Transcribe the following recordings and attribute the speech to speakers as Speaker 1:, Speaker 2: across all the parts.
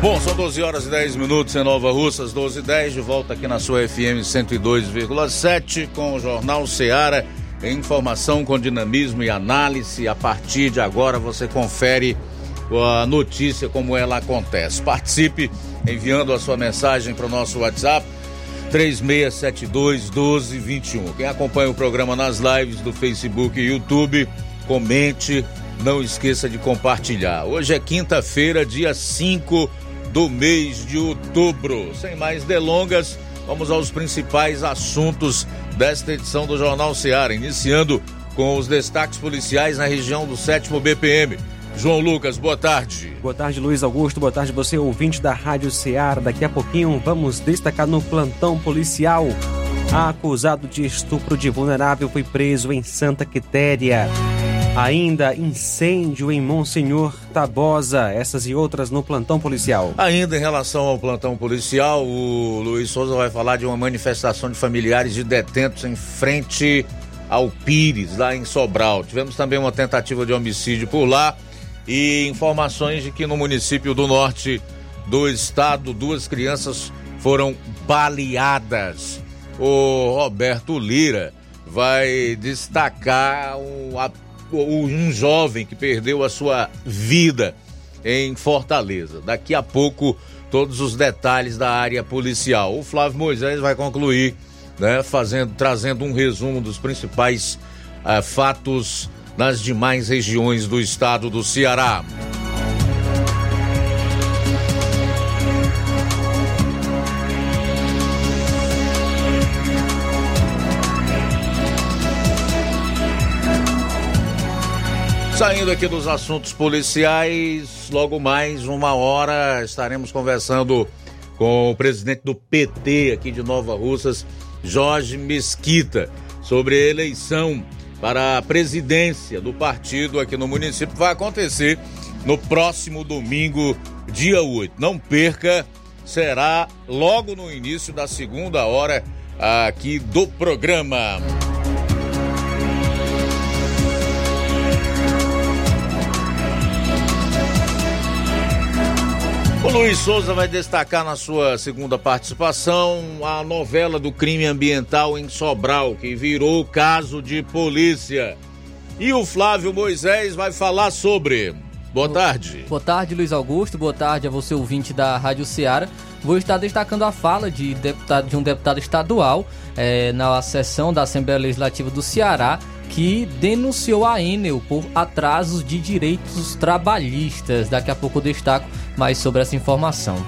Speaker 1: Bom, são 12 horas e 10 minutos em Nova Russas, 12 e 10, de volta aqui na sua FM 102,7 com o Jornal Seara. Informação com dinamismo e análise. A partir de agora você confere a notícia como ela acontece. Participe enviando a sua mensagem para o nosso WhatsApp 3672 1221. Quem acompanha o programa nas lives do Facebook e YouTube, comente, não esqueça de compartilhar. Hoje é quinta-feira, dia 5 do mês de outubro. Sem mais delongas, vamos aos principais assuntos desta edição do Jornal Seara, iniciando com os destaques policiais na região do 7 BPM. João Lucas, boa tarde.
Speaker 2: Boa tarde, Luiz Augusto. Boa tarde, você ouvinte da Rádio Ceará. Daqui a pouquinho vamos destacar no plantão policial. Acusado de estupro de vulnerável foi preso em Santa Quitéria. Ainda incêndio em Monsenhor Tabosa, essas e outras no plantão policial.
Speaker 1: Ainda em relação ao plantão policial, o Luiz Souza vai falar de uma manifestação de familiares de detentos em frente ao Pires, lá em Sobral. Tivemos também uma tentativa de homicídio por lá e informações de que no município do norte do estado duas crianças foram baleadas. O Roberto Lira vai destacar um um jovem que perdeu a sua vida em Fortaleza. Daqui a pouco, todos os detalhes da área policial. O Flávio Moisés vai concluir, né, fazendo, trazendo um resumo dos principais uh, fatos nas demais regiões do estado do Ceará. Saindo aqui dos assuntos policiais, logo mais uma hora estaremos conversando com o presidente do PT aqui de Nova Russas, Jorge Mesquita, sobre a eleição para a presidência do partido aqui no município. Vai acontecer no próximo domingo, dia 8. Não perca, será logo no início da segunda hora aqui do programa. O Luiz Souza vai destacar na sua segunda participação a novela do crime ambiental em Sobral, que virou caso de polícia. E o Flávio Moisés vai falar sobre. Boa tarde.
Speaker 3: Boa tarde, Luiz Augusto. Boa tarde a você, ouvinte da Rádio Ceará. Vou estar destacando a fala de, deputado, de um deputado estadual é, na sessão da Assembleia Legislativa do Ceará que denunciou a Enel por atrasos de direitos trabalhistas. Daqui a pouco eu destaco mais sobre essa informação.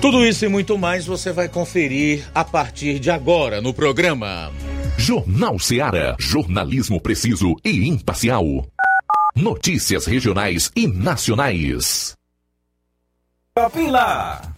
Speaker 1: Tudo isso e muito mais você vai conferir a partir de agora no programa.
Speaker 4: Jornal Seara. Jornalismo preciso e imparcial. Notícias regionais e nacionais.
Speaker 5: Lá.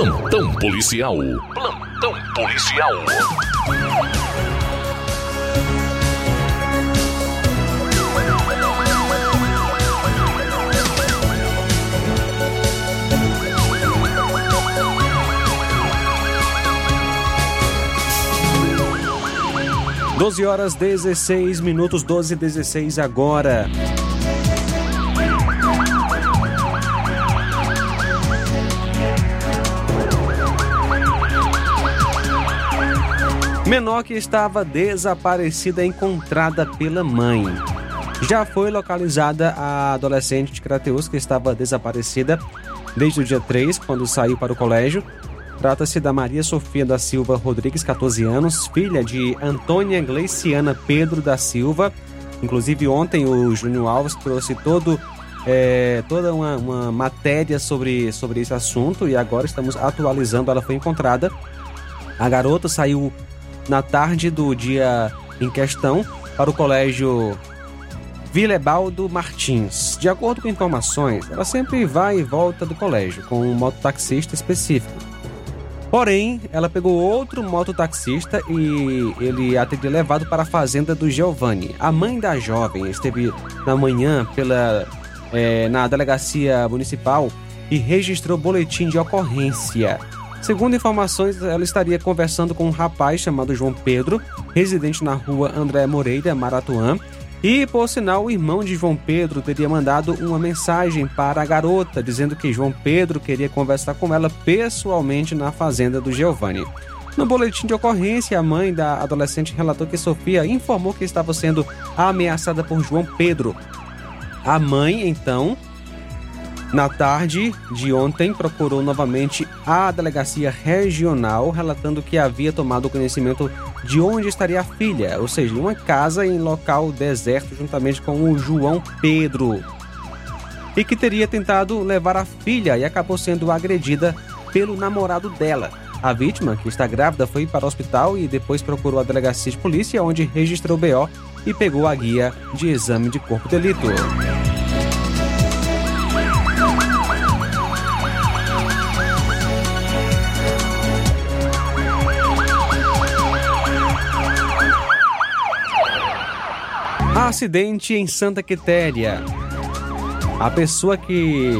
Speaker 6: Plantão policial. Plantão policial.
Speaker 2: Doze horas 16 minutos, 12 e 16 agora. Menor que estava desaparecida encontrada pela mãe. Já foi localizada a adolescente de Crateus que estava desaparecida desde o dia 3, quando saiu para o colégio. Trata-se da Maria Sofia da Silva Rodrigues, 14 anos, filha de Antônia Gleiciana Pedro da Silva. Inclusive, ontem o Júnior Alves trouxe todo, é, toda uma, uma matéria sobre, sobre esse assunto e agora estamos atualizando. Ela foi encontrada. A garota saiu na tarde do dia em questão para o colégio Vilebaldo Martins. De acordo com informações, ela sempre vai e volta do colégio com um mototaxista específico. Porém, ela pegou outro mototaxista e ele a teria levado para a fazenda do Giovanni. A mãe da jovem esteve na manhã pela, eh, na delegacia municipal e registrou boletim de ocorrência. Segundo informações, ela estaria conversando com um rapaz chamado João Pedro, residente na rua André Moreira, Maratuã. E, por sinal, o irmão de João Pedro teria mandado uma mensagem para a garota, dizendo que João Pedro queria conversar com ela pessoalmente na fazenda do Giovanni. No boletim de ocorrência, a mãe da adolescente relatou que Sofia informou que estava sendo ameaçada por João Pedro. A mãe, então, na tarde de ontem, procurou novamente a delegacia regional, relatando que havia tomado conhecimento de onde estaria a filha, ou seja, uma casa em local deserto, juntamente com o João Pedro. E que teria tentado levar a filha e acabou sendo agredida pelo namorado dela. A vítima, que está grávida, foi para o hospital e depois procurou a delegacia de polícia, onde registrou BO e pegou a guia de exame de corpo de delito. Acidente em Santa Quitéria. A pessoa que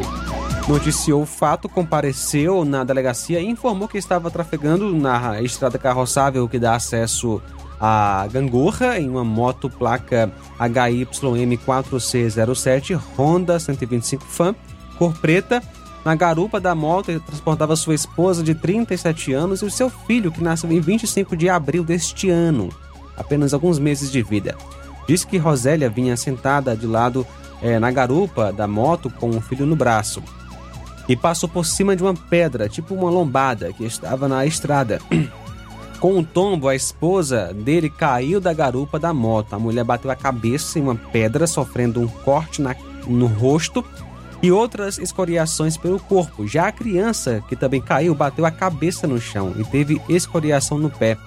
Speaker 2: noticiou o fato compareceu na delegacia e informou que estava trafegando na estrada carroçável que dá acesso a Gangorra em uma moto placa HYM 4C07 Honda 125 Fan, cor preta. Na garupa da moto, ele transportava sua esposa de 37 anos e o seu filho, que nasceu em 25 de abril deste ano, apenas alguns meses de vida. Disse que Rosélia vinha sentada de lado é, na garupa da moto com o filho no braço e passou por cima de uma pedra, tipo uma lombada, que estava na estrada. Com o tombo, a esposa dele caiu da garupa da moto. A mulher bateu a cabeça em uma pedra, sofrendo um corte na, no rosto e outras escoriações pelo corpo. Já a criança, que também caiu, bateu a cabeça no chão e teve escoriação no pé.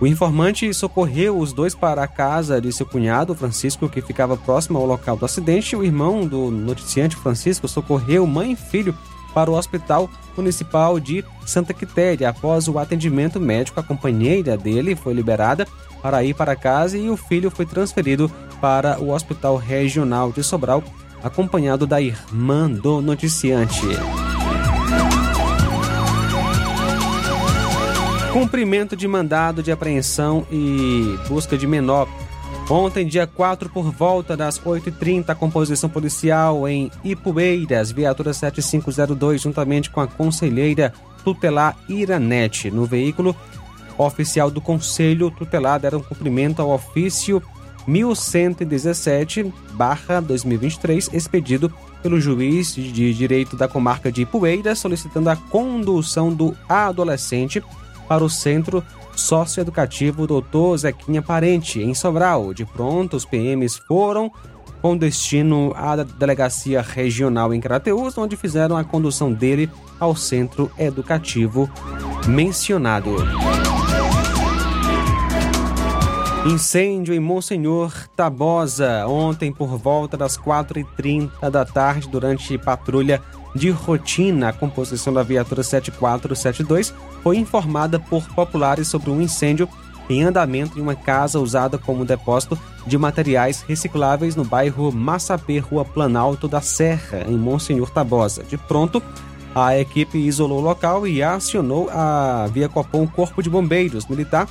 Speaker 2: O informante socorreu os dois para a casa de seu cunhado, Francisco, que ficava próximo ao local do acidente. O irmão do noticiante, Francisco, socorreu mãe e filho para o Hospital Municipal de Santa Quitéria. Após o atendimento médico, a companheira dele foi liberada para ir para casa e o filho foi transferido para o Hospital Regional de Sobral, acompanhado da irmã do noticiante. Cumprimento de mandado de apreensão e busca de menor. Ontem, dia 4, por volta das 8h30, a composição policial em Ipueiras, viatura 7502, juntamente com a conselheira tutelar Iranete. No veículo oficial do Conselho Tutelar deram cumprimento ao ofício 1117-2023, expedido pelo juiz de direito da comarca de Ipueiras, solicitando a condução do adolescente para o Centro Socioeducativo Doutor Zequinha Parente, em Sobral. De pronto, os PMs foram com destino à Delegacia Regional em Crateús, onde fizeram a condução dele ao centro educativo mencionado. Incêndio em Monsenhor Tabosa, ontem por volta das 4h30 da tarde, durante patrulha de rotina, a composição da viatura 7472 foi informada por populares sobre um incêndio em andamento em uma casa usada como depósito de materiais recicláveis no bairro Massapê, Rua Planalto da Serra, em Monsenhor Tabosa. De pronto, a equipe isolou o local e acionou a Via Copom Corpo de Bombeiros Militar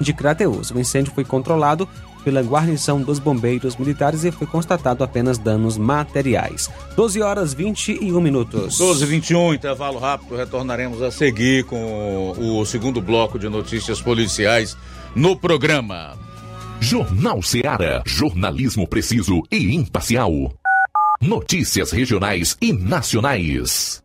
Speaker 2: de Crateus. O incêndio foi controlado pela guarnição dos bombeiros militares e foi constatado apenas danos materiais. 12 horas 21 minutos.
Speaker 1: 12 e 21, intervalo rápido. Retornaremos a seguir com o segundo bloco de notícias policiais no programa.
Speaker 6: Jornal Seara. Jornalismo preciso e imparcial. Notícias regionais e nacionais.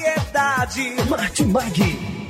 Speaker 7: variedade.
Speaker 8: Martimag.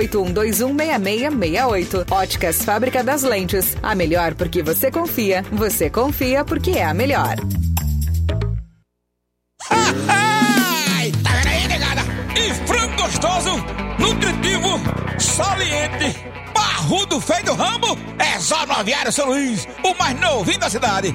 Speaker 9: 6668. Óticas Fábrica das Lentes. A melhor porque você confia. Você confia porque é a melhor.
Speaker 10: Tá vendo aí, negada? E frango gostoso, nutritivo, saliente, barrudo feio do ramo, é só no Aviário São Luís, o mais novinho da cidade.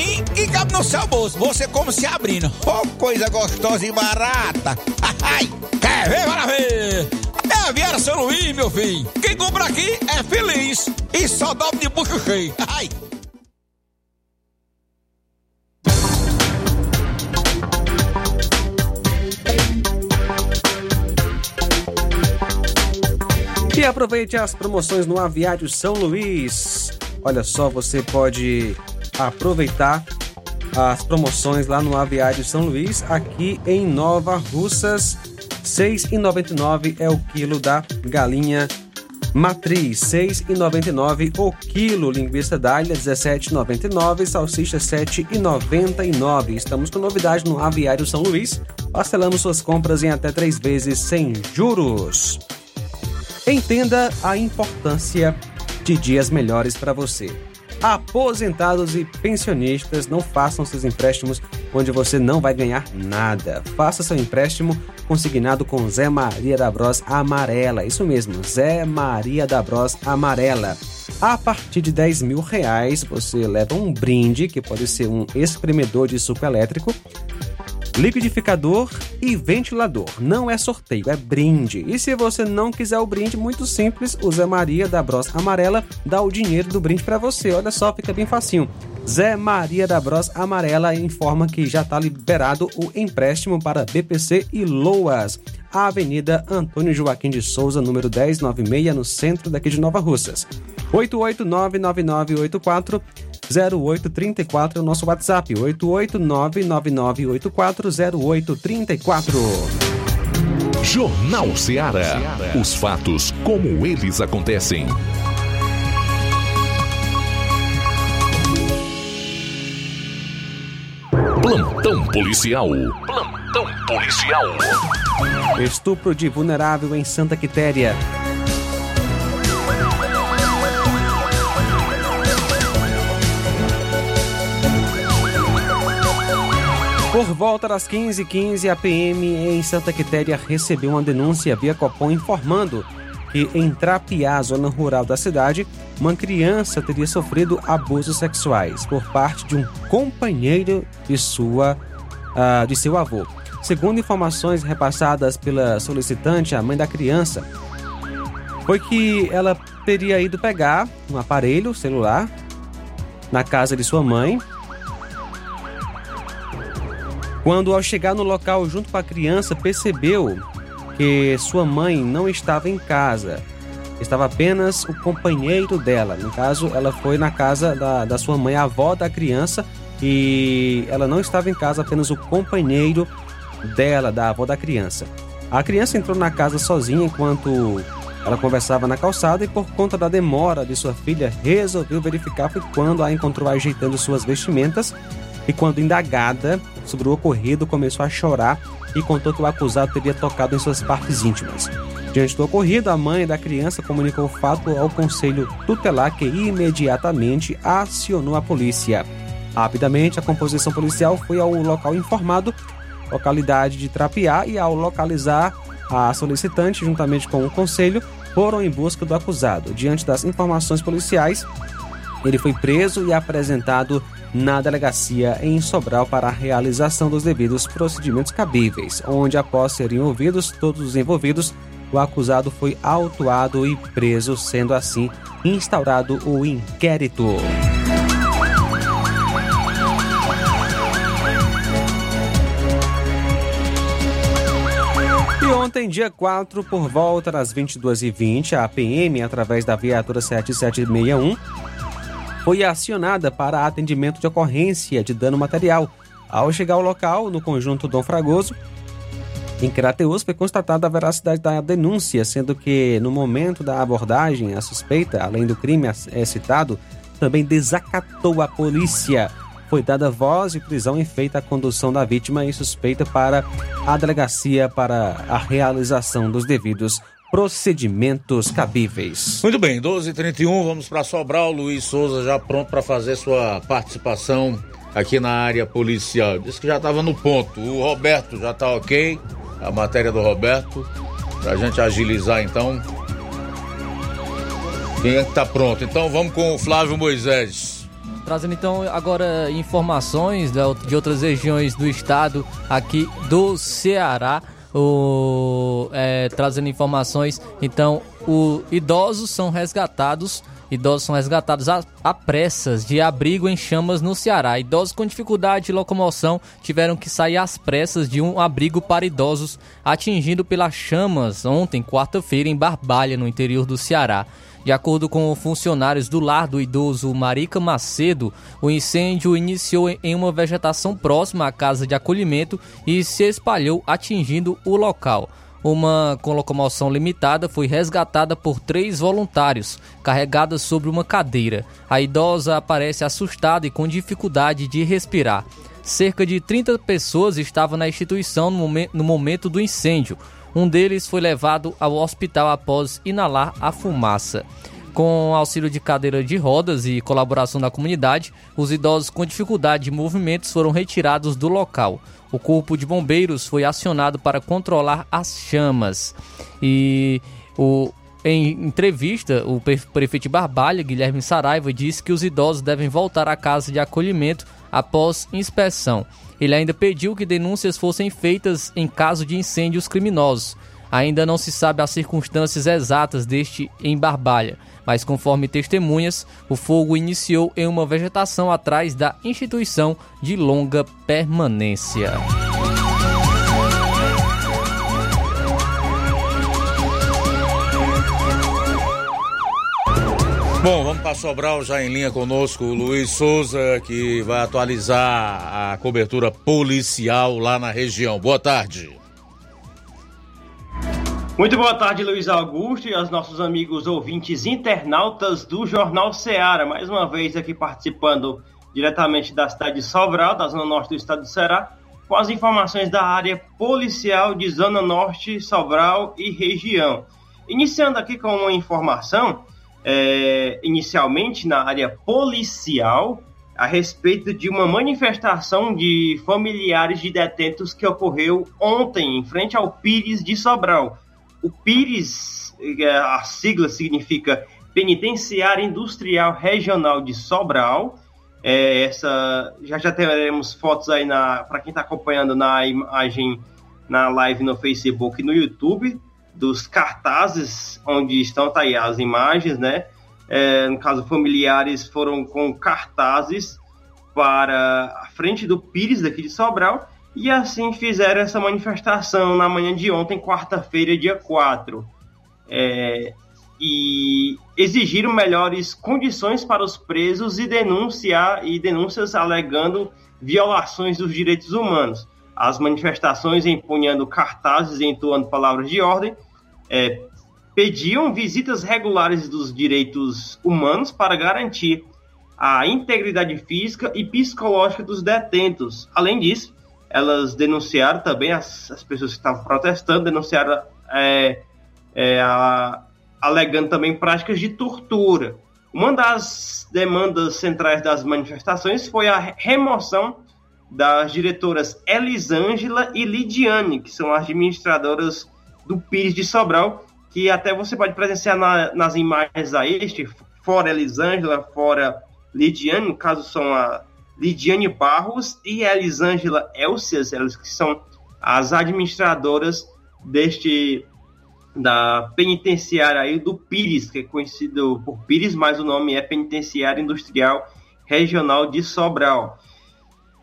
Speaker 10: que cabe no seu bolso. Você como se abrindo. Oh, coisa gostosa e barata. Ai, quer ver? Bora ver. É a Viera São Luís, meu filho. Quem compra aqui é feliz. E só dobra de bucho cheio. Ai.
Speaker 2: E aproveite as promoções no Aviário São Luís. Olha só, você pode aproveitar as promoções lá no Aviário São Luís, aqui em Nova Russas. R$ 6,99 é o quilo da galinha matriz, R$ 6,99 o quilo. Linguiça d'alha, R$ 17,99. Salsicha, R$ 7,99. Estamos com novidade no Aviário São Luís. Parcelamos suas compras em até três vezes sem juros. Entenda a importância de dias melhores para você. Aposentados e pensionistas, não façam seus empréstimos onde você não vai ganhar nada. Faça seu empréstimo consignado com Zé Maria da Bros Amarela. Isso mesmo, Zé Maria da Bros Amarela. A partir de 10 mil reais, você leva um brinde, que pode ser um espremedor de suco elétrico, liquidificador e ventilador. Não é sorteio, é brinde. E se você não quiser o brinde, muito simples, o Zé Maria da Bros Amarela dá o dinheiro do brinde para você. Olha só, fica bem facinho. Zé Maria da Bros Amarela informa que já está liberado o empréstimo para BPC e Loas. Avenida Antônio Joaquim de Souza, número 1096, no centro daqui de Nova Russas. 8899984 0834 é o nosso WhatsApp, 88999840834.
Speaker 6: Jornal Ceará. Os fatos como eles acontecem. Plantão policial. Plantão policial.
Speaker 2: Estupro de vulnerável em Santa Quitéria. Volta das 15h15, a PM em Santa Quitéria recebeu uma denúncia via Copom informando que em Trapiá, zona rural da cidade, uma criança teria sofrido abusos sexuais por parte de um companheiro de sua uh, de seu avô. Segundo informações repassadas pela solicitante, a mãe da criança, foi que ela teria ido pegar um aparelho celular na casa de sua mãe quando, ao chegar no local junto com a criança, percebeu que sua mãe não estava em casa. Estava apenas o companheiro dela. No caso, ela foi na casa da, da sua mãe, a avó da criança, e ela não estava em casa, apenas o companheiro dela, da avó da criança. A criança entrou na casa sozinha enquanto ela conversava na calçada e, por conta da demora de sua filha, resolveu verificar foi quando a encontrou ajeitando suas vestimentas e, quando indagada, sobre o ocorrido, começou a chorar e contou que o acusado teria tocado em suas partes íntimas. Diante do ocorrido, a mãe da criança comunicou o fato ao conselho tutelar que imediatamente acionou a polícia. Rapidamente, a composição policial foi ao local informado, localidade de Trapiá, e ao localizar a solicitante, juntamente com o conselho, foram em busca do acusado. Diante das informações policiais, ele foi preso e apresentado na delegacia em Sobral para a realização dos devidos procedimentos cabíveis, onde, após serem ouvidos todos os envolvidos, o acusado foi autuado e preso, sendo assim instaurado o inquérito. E ontem, dia 4, por volta das 22h20, a PM, através da viatura 7761, foi acionada para atendimento de ocorrência de dano material. Ao chegar ao local, no conjunto Dom Fragoso, em Crateus, foi constatada a veracidade da denúncia, sendo que no momento da abordagem, a suspeita, além do crime é citado, também desacatou a polícia. Foi dada voz de prisão e feita a condução da vítima e suspeita para a delegacia para a realização dos devidos procedimentos cabíveis.
Speaker 1: Muito bem, 12h31, vamos para Sobral. Luiz Souza já pronto para fazer sua participação aqui na área policial. Disse que já estava no ponto. O Roberto já está ok. A matéria do Roberto. Para a gente agilizar então. Quem é que está pronto? Então vamos com o Flávio Moisés.
Speaker 3: Trazendo então agora informações de outras regiões do estado aqui do Ceará o, é, trazendo informações. Então, os idosos são resgatados. Idosos são resgatados a, a, pressas de abrigo em chamas no Ceará. Idosos com dificuldade de locomoção tiveram que sair às pressas de um abrigo para idosos atingido pelas chamas ontem, quarta-feira, em Barbalha, no interior do Ceará. De acordo com funcionários do lar do idoso Marica Macedo, o incêndio iniciou em uma vegetação próxima à casa de acolhimento e se espalhou atingindo o local. Uma com locomoção limitada foi resgatada por três voluntários, carregada sobre uma cadeira. A idosa aparece assustada e com dificuldade de respirar. Cerca de 30 pessoas estavam na instituição no momento do incêndio. Um deles foi levado ao hospital após inalar a fumaça. Com auxílio de cadeira de rodas e colaboração da comunidade, os idosos com dificuldade de movimentos foram retirados do local. O corpo de bombeiros foi acionado para controlar as chamas. E o, em entrevista, o prefeito Barbalha, Guilherme Saraiva, disse que os idosos devem voltar à casa de acolhimento após inspeção. Ele ainda pediu que denúncias fossem feitas em caso de incêndios criminosos. Ainda não se sabe as circunstâncias exatas deste em Barbalha, mas conforme testemunhas, o fogo iniciou em uma vegetação atrás da instituição de longa permanência.
Speaker 1: Bom, vamos para Sobral, já em linha conosco o Luiz Souza, que vai atualizar a cobertura policial lá na região. Boa tarde.
Speaker 11: Muito boa tarde, Luiz Augusto e aos nossos amigos ouvintes internautas do Jornal Ceará. Mais uma vez aqui participando diretamente da cidade de Sobral, da zona norte do estado do Ceará, com as informações da área policial de Zona Norte, Sobral e região. Iniciando aqui com uma informação é, inicialmente na área policial a respeito de uma manifestação de familiares de detentos que ocorreu ontem em frente ao Pires de Sobral. O Pires, é, a sigla significa Penitenciária Industrial Regional de Sobral. É, essa já já teremos fotos aí na para quem está acompanhando na imagem na live no Facebook e no YouTube dos cartazes onde estão tá aí as imagens, né? É, no caso, familiares foram com cartazes para a frente do Pires daqui de Sobral e assim fizeram essa manifestação na manhã de ontem, quarta-feira, dia 4. É, e exigiram melhores condições para os presos e denunciar e denúncias alegando violações dos direitos humanos as manifestações empunhando cartazes e entoando palavras de ordem, é, pediam visitas regulares dos direitos humanos para garantir a integridade física e psicológica dos detentos. Além disso, elas denunciaram também, as, as pessoas que estavam protestando, denunciaram é, é, a, alegando também práticas de tortura. Uma das demandas centrais das manifestações foi a remoção das diretoras Elisângela e Lidiane, que são administradoras do Pires de Sobral, que até você pode presenciar na, nas imagens a este, fora Elisângela, fora Lidiane, no caso são a Lidiane Barros e a Elisângela Elcias, elas que são as administradoras deste da penitenciária aí do Pires, que é conhecido por Pires, mas o nome é Penitenciária Industrial Regional de Sobral.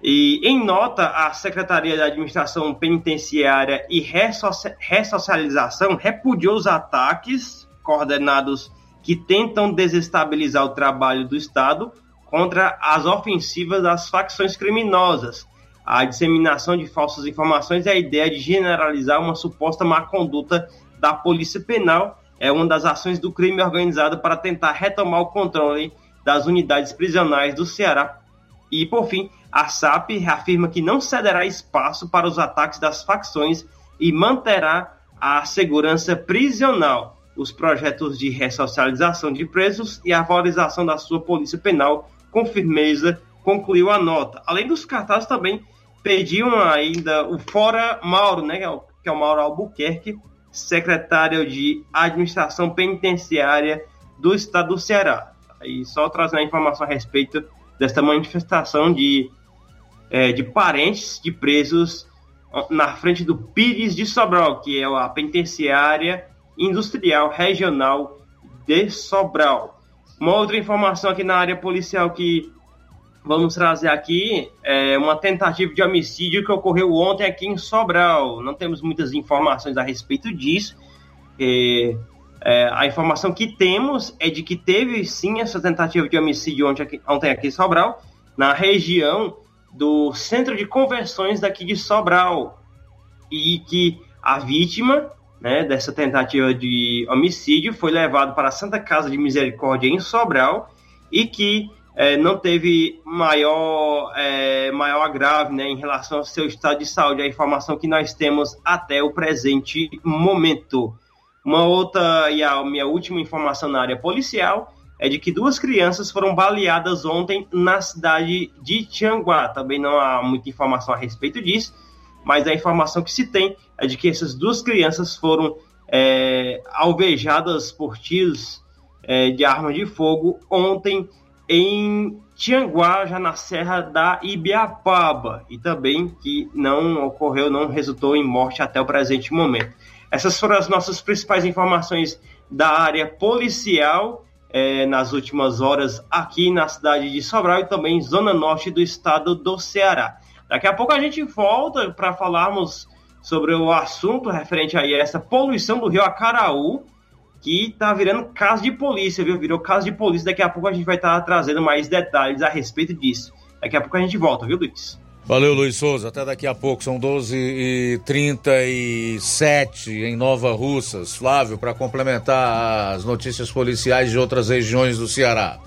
Speaker 11: E em nota, a Secretaria de Administração Penitenciária e Ressocialização repudiou os ataques coordenados que tentam desestabilizar o trabalho do Estado contra as ofensivas das facções criminosas, a disseminação de falsas informações e a ideia de generalizar uma suposta má conduta da Polícia Penal é uma das ações do crime organizado para tentar retomar o controle das unidades prisionais do Ceará. E, por fim, a SAP afirma que não cederá espaço para os ataques das facções e manterá a segurança prisional, os projetos de ressocialização de presos e a valorização da sua polícia penal com firmeza, concluiu a nota. Além dos cartazes, também pediam ainda o Fora Mauro, né, que é o Mauro Albuquerque, secretário de Administração Penitenciária do Estado do Ceará. E só trazendo a informação a respeito desta manifestação de, é, de parentes de presos na frente do Pires de Sobral, que é a penitenciária industrial regional de Sobral. Uma outra informação aqui na área policial que vamos trazer aqui é uma tentativa de homicídio que ocorreu ontem aqui em Sobral. Não temos muitas informações a respeito disso. É, é, a informação que temos é de que teve sim essa tentativa de homicídio ontem aqui, ontem aqui em Sobral, na região do centro de conversões daqui de Sobral. E que a vítima né, dessa tentativa de homicídio foi levado para a Santa Casa de Misericórdia em Sobral e que é, não teve maior, é, maior agrave né, em relação ao seu estado de saúde, a informação que nós temos até o presente momento. Uma outra, e a minha última informação na área policial, é de que duas crianças foram baleadas ontem na cidade de Tianguá. Também não há muita informação a respeito disso, mas a informação que se tem é de que essas duas crianças foram é, alvejadas por tiros é, de arma de fogo ontem em Tianguá, já na Serra da Ibiapaba, e também que não ocorreu, não resultou em morte até o presente momento. Essas foram as nossas principais informações da área policial é, nas últimas horas aqui na cidade de Sobral e também zona norte do estado do Ceará. Daqui a pouco a gente volta para falarmos sobre o assunto referente a essa poluição do rio Acaraú, que tá virando caso de polícia, viu? Virou caso de polícia. Daqui a pouco a gente vai estar tá trazendo mais detalhes a respeito disso. Daqui a pouco a gente volta, viu, Luiz?
Speaker 1: Valeu, Luiz Souza. Até daqui a pouco. São 12h37 em Nova Russas. Flávio, para complementar as notícias policiais de outras regiões do Ceará.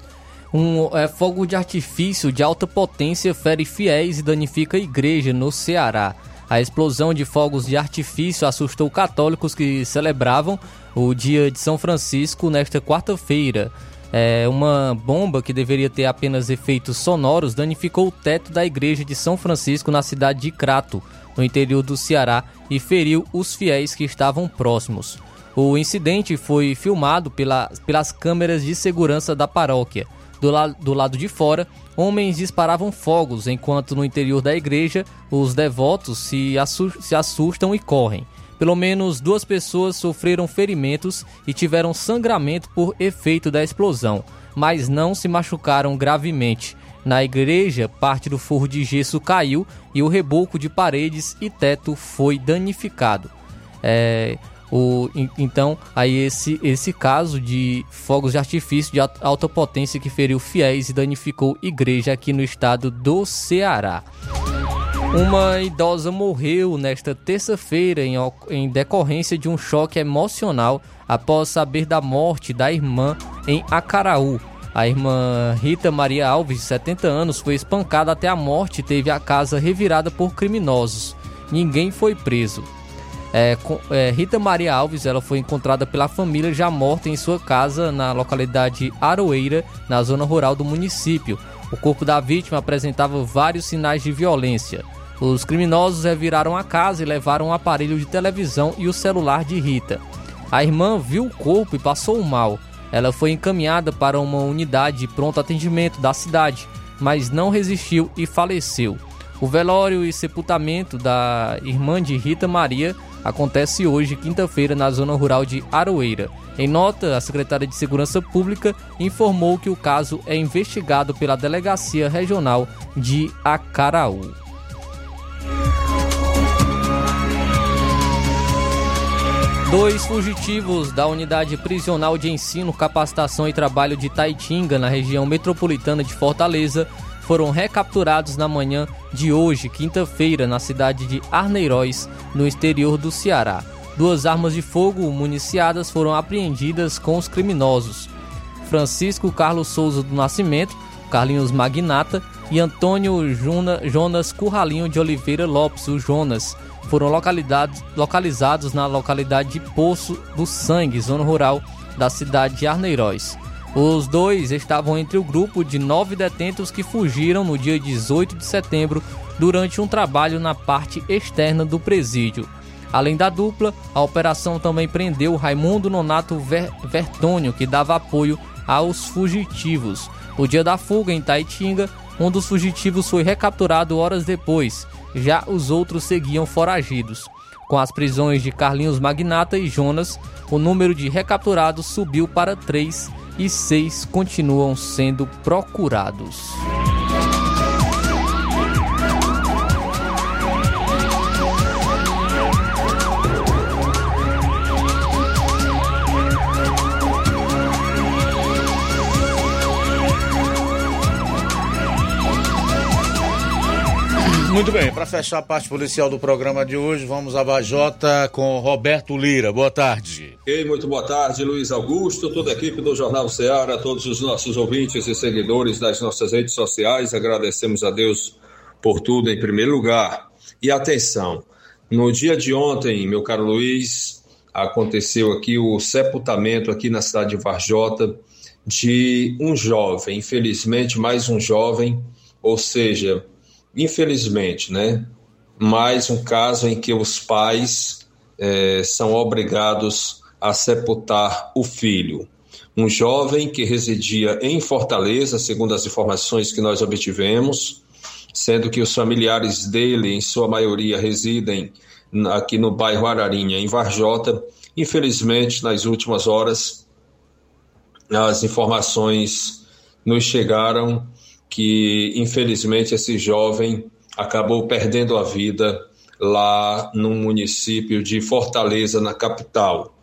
Speaker 3: Um é, fogo de artifício de alta potência fere fiéis e danifica a igreja no Ceará. A explosão de fogos de artifício assustou católicos que celebravam o dia de São Francisco nesta quarta-feira. É, uma bomba que deveria ter apenas efeitos sonoros danificou o teto da igreja de São Francisco na cidade de Crato, no interior do Ceará, e feriu os fiéis que estavam próximos. O incidente foi filmado pela, pelas câmeras de segurança da paróquia. Do, la do lado de fora, homens disparavam fogos, enquanto no interior da igreja os devotos se, se assustam e correm. Pelo menos duas pessoas sofreram ferimentos e tiveram sangramento por efeito da explosão, mas não se machucaram gravemente. Na igreja, parte do forro de gesso caiu e o reboco de paredes e teto foi danificado. É, o, então, aí esse, esse caso de fogos de artifício de alta potência que feriu fiéis e danificou igreja aqui no estado do Ceará. Uma idosa morreu nesta terça-feira em, em decorrência de um choque emocional após saber da morte da irmã em Acaraú. A irmã Rita Maria Alves, de 70 anos, foi espancada até a morte e teve a casa revirada por criminosos. Ninguém foi preso. É, é, Rita Maria Alves ela foi encontrada pela família já morta em sua casa na localidade Aroeira, na zona rural do município. O corpo da vítima apresentava vários sinais de violência. Os criminosos reviraram a casa e levaram o um aparelho de televisão e o celular de Rita. A irmã viu o corpo e passou mal. Ela foi encaminhada para uma unidade de pronto atendimento da cidade, mas não resistiu e faleceu. O velório e sepultamento da irmã de Rita Maria acontece hoje, quinta-feira, na zona rural de Aroeira. Em nota, a secretária de Segurança Pública informou que o caso é investigado pela Delegacia Regional de Acaraú. Dois fugitivos da Unidade Prisional de Ensino, Capacitação e Trabalho de Taitinga, na região metropolitana de Fortaleza, foram recapturados na manhã de hoje, quinta-feira, na cidade de Arneiroz, no exterior do Ceará. Duas armas de fogo municiadas foram apreendidas com os criminosos. Francisco Carlos Souza do Nascimento, Carlinhos Magnata e Antônio Jonas Curralinho de Oliveira Lopes, o Jonas, foram localizados na localidade de Poço do Sangue, zona rural da cidade de Arneiroz. Os dois estavam entre o grupo de nove detentos que fugiram no dia 18 de setembro durante um trabalho na parte externa do presídio. Além da dupla, a operação também prendeu Raimundo Nonato Ver Vertônio, que dava apoio aos fugitivos. No dia da fuga em Taitinga, um dos fugitivos foi recapturado horas depois, já os outros seguiam foragidos. Com as prisões de Carlinhos Magnata e Jonas, o número de recapturados subiu para três e seis continuam sendo procurados.
Speaker 1: Muito bem, para fechar a parte policial do programa de hoje, vamos a Vajota com Roberto Lira. Boa tarde.
Speaker 12: Ei, muito boa tarde, Luiz Augusto, toda a equipe do Jornal Ceará, todos os nossos ouvintes e seguidores das nossas redes sociais. Agradecemos a Deus por tudo em primeiro lugar. E atenção, no dia de ontem, meu caro Luiz, aconteceu aqui o sepultamento aqui na cidade de Varjota de um jovem, infelizmente mais um jovem, ou seja, infelizmente, né? Mais um caso em que os pais é, são obrigados a sepultar o filho. Um jovem que residia em Fortaleza, segundo as informações que nós obtivemos, sendo que os familiares dele, em sua maioria, residem aqui no bairro Ararinha, em Varjota. Infelizmente, nas últimas horas, as informações nos chegaram que infelizmente esse jovem acabou perdendo a vida lá no município de Fortaleza, na capital.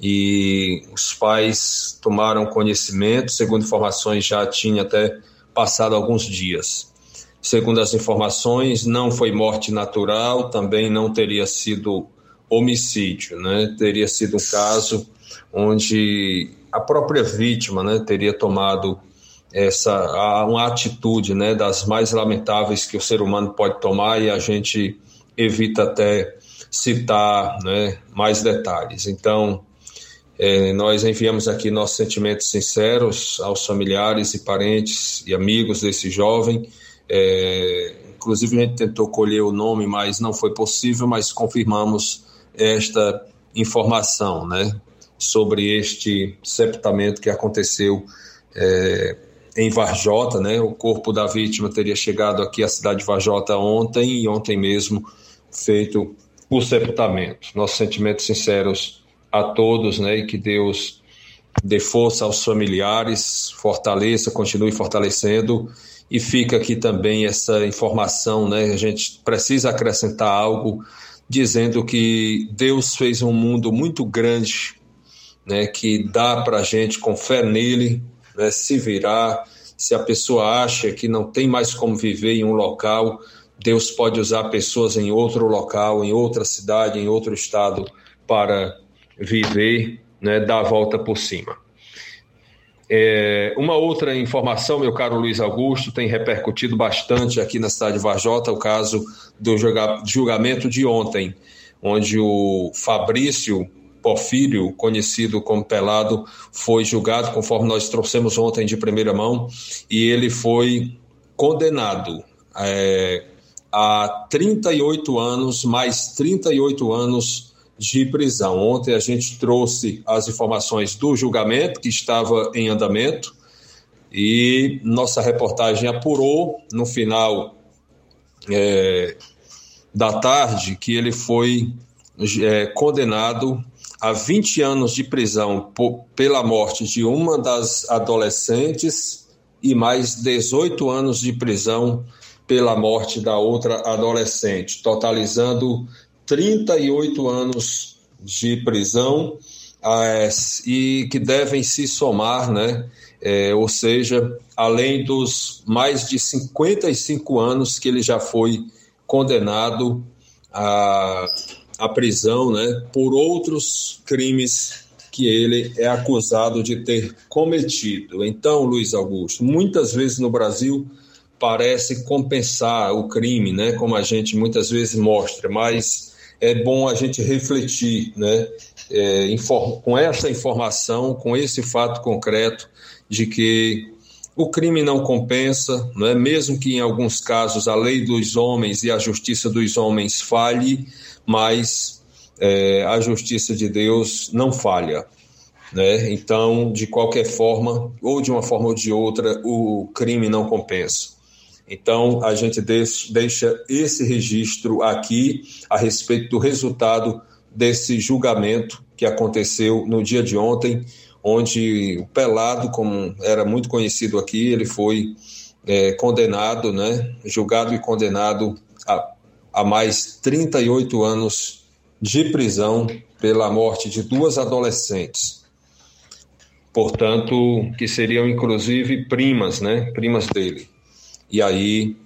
Speaker 12: E os pais tomaram conhecimento, segundo informações, já tinha até passado alguns dias. Segundo as informações, não foi morte natural, também não teria sido homicídio, né? Teria sido um caso onde a própria vítima, né, teria tomado essa uma atitude né, das mais lamentáveis que o ser humano pode tomar e a gente evita até citar né, mais detalhes. Então, é, nós enviamos aqui nossos sentimentos sinceros aos familiares e parentes e amigos desse jovem. É, inclusive, a gente tentou colher o nome, mas não foi possível, mas confirmamos esta informação né, sobre este sepultamento que aconteceu. É, em Varjota, né? O corpo da vítima teria chegado aqui à cidade de Varjota ontem e ontem mesmo feito o sepultamento. Nossos sentimentos sinceros a todos, né? E que Deus dê força aos familiares, fortaleça, continue fortalecendo. E fica aqui também essa informação, né? A gente precisa acrescentar algo dizendo que Deus fez um mundo muito grande, né? Que dá para gente com fé nele né, se virar. Se a pessoa acha que não tem mais como viver em um local, Deus pode usar pessoas em outro local, em outra cidade, em outro estado para viver, né, dar a volta por cima. É, uma outra informação, meu caro Luiz Augusto, tem repercutido bastante aqui na cidade de Varjota, o caso do julgamento de ontem, onde o Fabrício Porfírio, conhecido como Pelado, foi julgado, conforme nós trouxemos ontem de primeira mão, e ele foi condenado é, a 38 anos, mais 38 anos de prisão. Ontem a gente trouxe as informações do julgamento que estava em andamento e nossa reportagem apurou no final é, da tarde que ele foi é, condenado a 20 anos de prisão por, pela morte de uma das adolescentes e mais 18 anos de prisão pela morte da outra adolescente, totalizando 38 anos de prisão e que devem se somar, né? É, ou seja, além dos mais de 55 anos que ele já foi condenado a a prisão né, por outros crimes que ele é acusado de ter cometido. Então, Luiz Augusto, muitas vezes no Brasil parece compensar o crime, né, como a gente muitas vezes mostra, mas é bom a gente refletir, né, é, com essa informação, com esse fato concreto de que o crime não compensa, é mesmo que em alguns casos a lei dos homens e a justiça dos homens falhe, mas é, a justiça de Deus não falha. Né? Então, de qualquer forma, ou de uma forma ou de outra, o crime não compensa. Então, a gente deixa esse registro aqui a respeito do resultado desse julgamento que aconteceu no dia de ontem, onde o Pelado, como era muito conhecido aqui, ele foi é, condenado, né, julgado e condenado a a mais 38 anos de prisão pela morte de duas adolescentes. Portanto, que seriam inclusive primas, né? Primas dele. E aí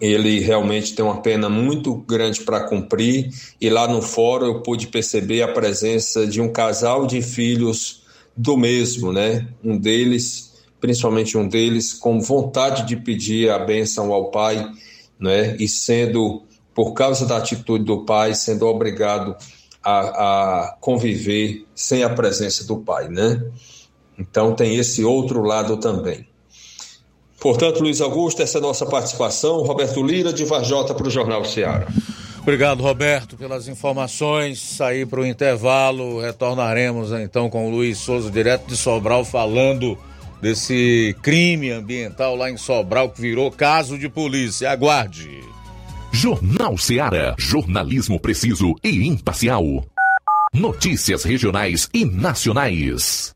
Speaker 12: ele realmente tem uma pena muito grande para cumprir. E lá no fórum eu pude perceber a presença de um casal de filhos do mesmo, né? Um deles, principalmente um deles, com vontade de pedir a bênção ao pai né? E sendo, por causa da atitude do pai, sendo obrigado a, a conviver sem a presença do pai, né? Então tem esse outro lado também. Portanto, Luiz Augusto, essa é a nossa participação. Roberto Lira, de Varjota, para o Jornal Ceará.
Speaker 1: Obrigado, Roberto, pelas informações. Sair para o intervalo, retornaremos então com o Luiz Souza, direto de Sobral, falando desse crime ambiental lá em Sobral que virou caso de polícia. Aguarde.
Speaker 6: Jornal Seara. Jornalismo preciso e imparcial. Notícias regionais e nacionais.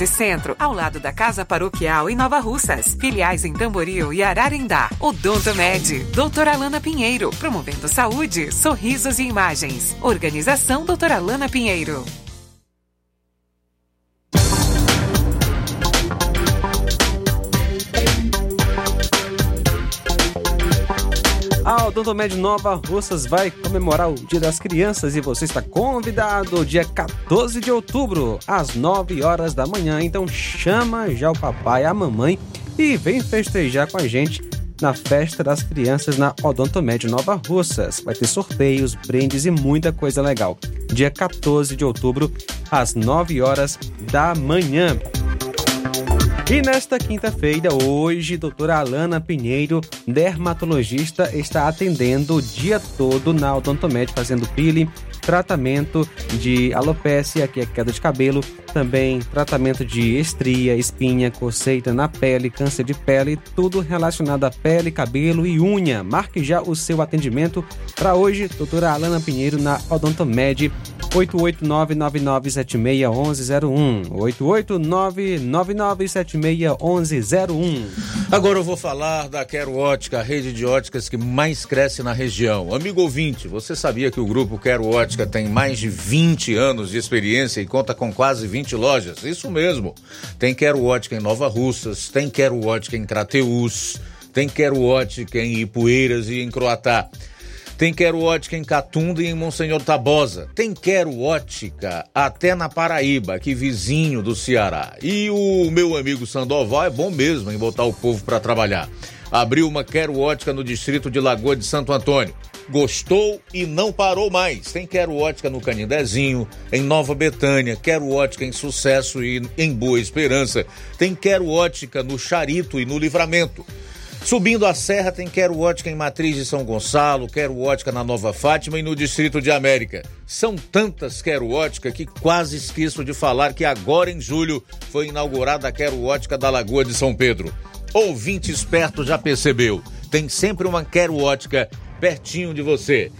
Speaker 13: Centro, ao lado da Casa Paroquial em Nova Russas. Filiais em Tamboril e Ararindá. Odonto Med, doutora Alana Pinheiro, promovendo saúde, sorrisos e imagens. Organização doutora Alana Pinheiro.
Speaker 2: A Odontomed Nova Russas vai comemorar o Dia das Crianças e você está convidado dia 14 de outubro, às 9 horas da manhã. Então chama já o papai a mamãe e vem festejar com a gente na Festa das Crianças na Odontomed Nova Russas. Vai ter sorteios, brindes e muita coisa legal. Dia 14 de outubro, às 9 horas da manhã. E nesta quinta-feira, hoje, doutora Alana Pinheiro, dermatologista, está atendendo o dia todo na Odontomed, fazendo peeling, tratamento de alopécia, que é queda de cabelo, também tratamento de estria, espinha, coceita na pele, câncer de pele, tudo relacionado a pele, cabelo e unha. Marque já o seu atendimento para hoje, doutora Alana Pinheiro, na Odontomed, 889-9976-1101. 889-9976-1101.
Speaker 1: Agora eu vou falar da Quero Ótica, a rede de óticas que mais cresce na região. Amigo ouvinte, você sabia que o grupo Quero Ótica tem mais de 20 anos de experiência e conta com quase 20 lojas? Isso mesmo. Tem Quero Ótica em Nova Russas, tem Quero Ótica em Crateús, tem Quero Ótica em Ipueiras e em Croatá. Tem Quero Ótica em Catunda e em Monsenhor Tabosa. Tem Quero Ótica até na Paraíba, aqui vizinho do Ceará. E o meu amigo Sandoval é bom mesmo em botar o povo para trabalhar. Abriu uma Quero Ótica no distrito de Lagoa de Santo Antônio. Gostou e não parou mais. Tem Quero Ótica no Canindezinho, em Nova Betânia, Quero Ótica em Sucesso e em Boa Esperança. Tem Quero Ótica no Charito e no Livramento. Subindo a serra tem Quero Ótica em Matriz de São Gonçalo, Quero Ótica na Nova Fátima e no Distrito de América. São tantas Quero Ótica que quase esqueço de falar que agora em julho foi inaugurada a Quero Ótica da Lagoa de São Pedro. Ouvinte esperto já percebeu, tem sempre uma Quero Ótica pertinho de você.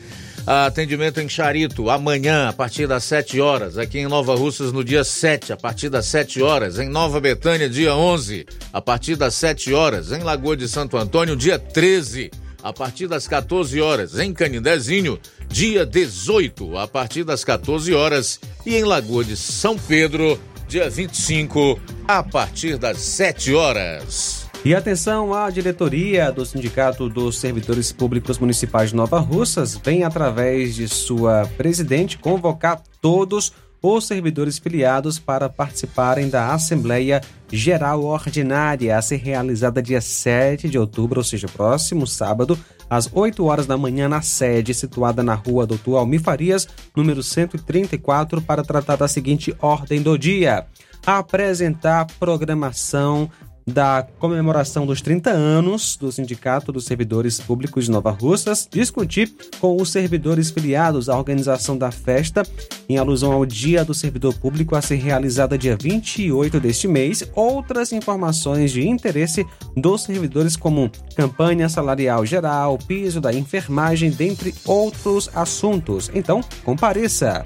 Speaker 1: Atendimento em Charito, amanhã, a partir das 7 horas. Aqui em Nova Russas, no dia 7, a partir das 7 horas. Em Nova Betânia, dia 11, a partir das 7 horas. Em Lagoa de Santo Antônio, dia 13, a partir das 14 horas. Em Canindezinho, dia 18, a partir das 14 horas. E em Lagoa de São Pedro, dia 25, a partir das 7 horas.
Speaker 2: E atenção, a diretoria do Sindicato dos Servidores Públicos Municipais de Nova Russas. Vem, através de sua presidente, convocar todos os servidores filiados para participarem da Assembleia Geral Ordinária, a ser realizada dia 7 de outubro, ou seja, próximo sábado, às 8 horas da manhã, na sede situada na rua Doutor Almir Farias, número 134, para tratar da seguinte ordem do dia: apresentar programação da comemoração dos 30 anos do Sindicato dos Servidores Públicos de Nova Russas, discutir com os servidores filiados a organização da festa em alusão ao Dia do Servidor Público a ser realizada dia 28 deste mês, outras informações de interesse dos servidores como campanha salarial geral, piso da enfermagem, dentre outros assuntos. Então, compareça!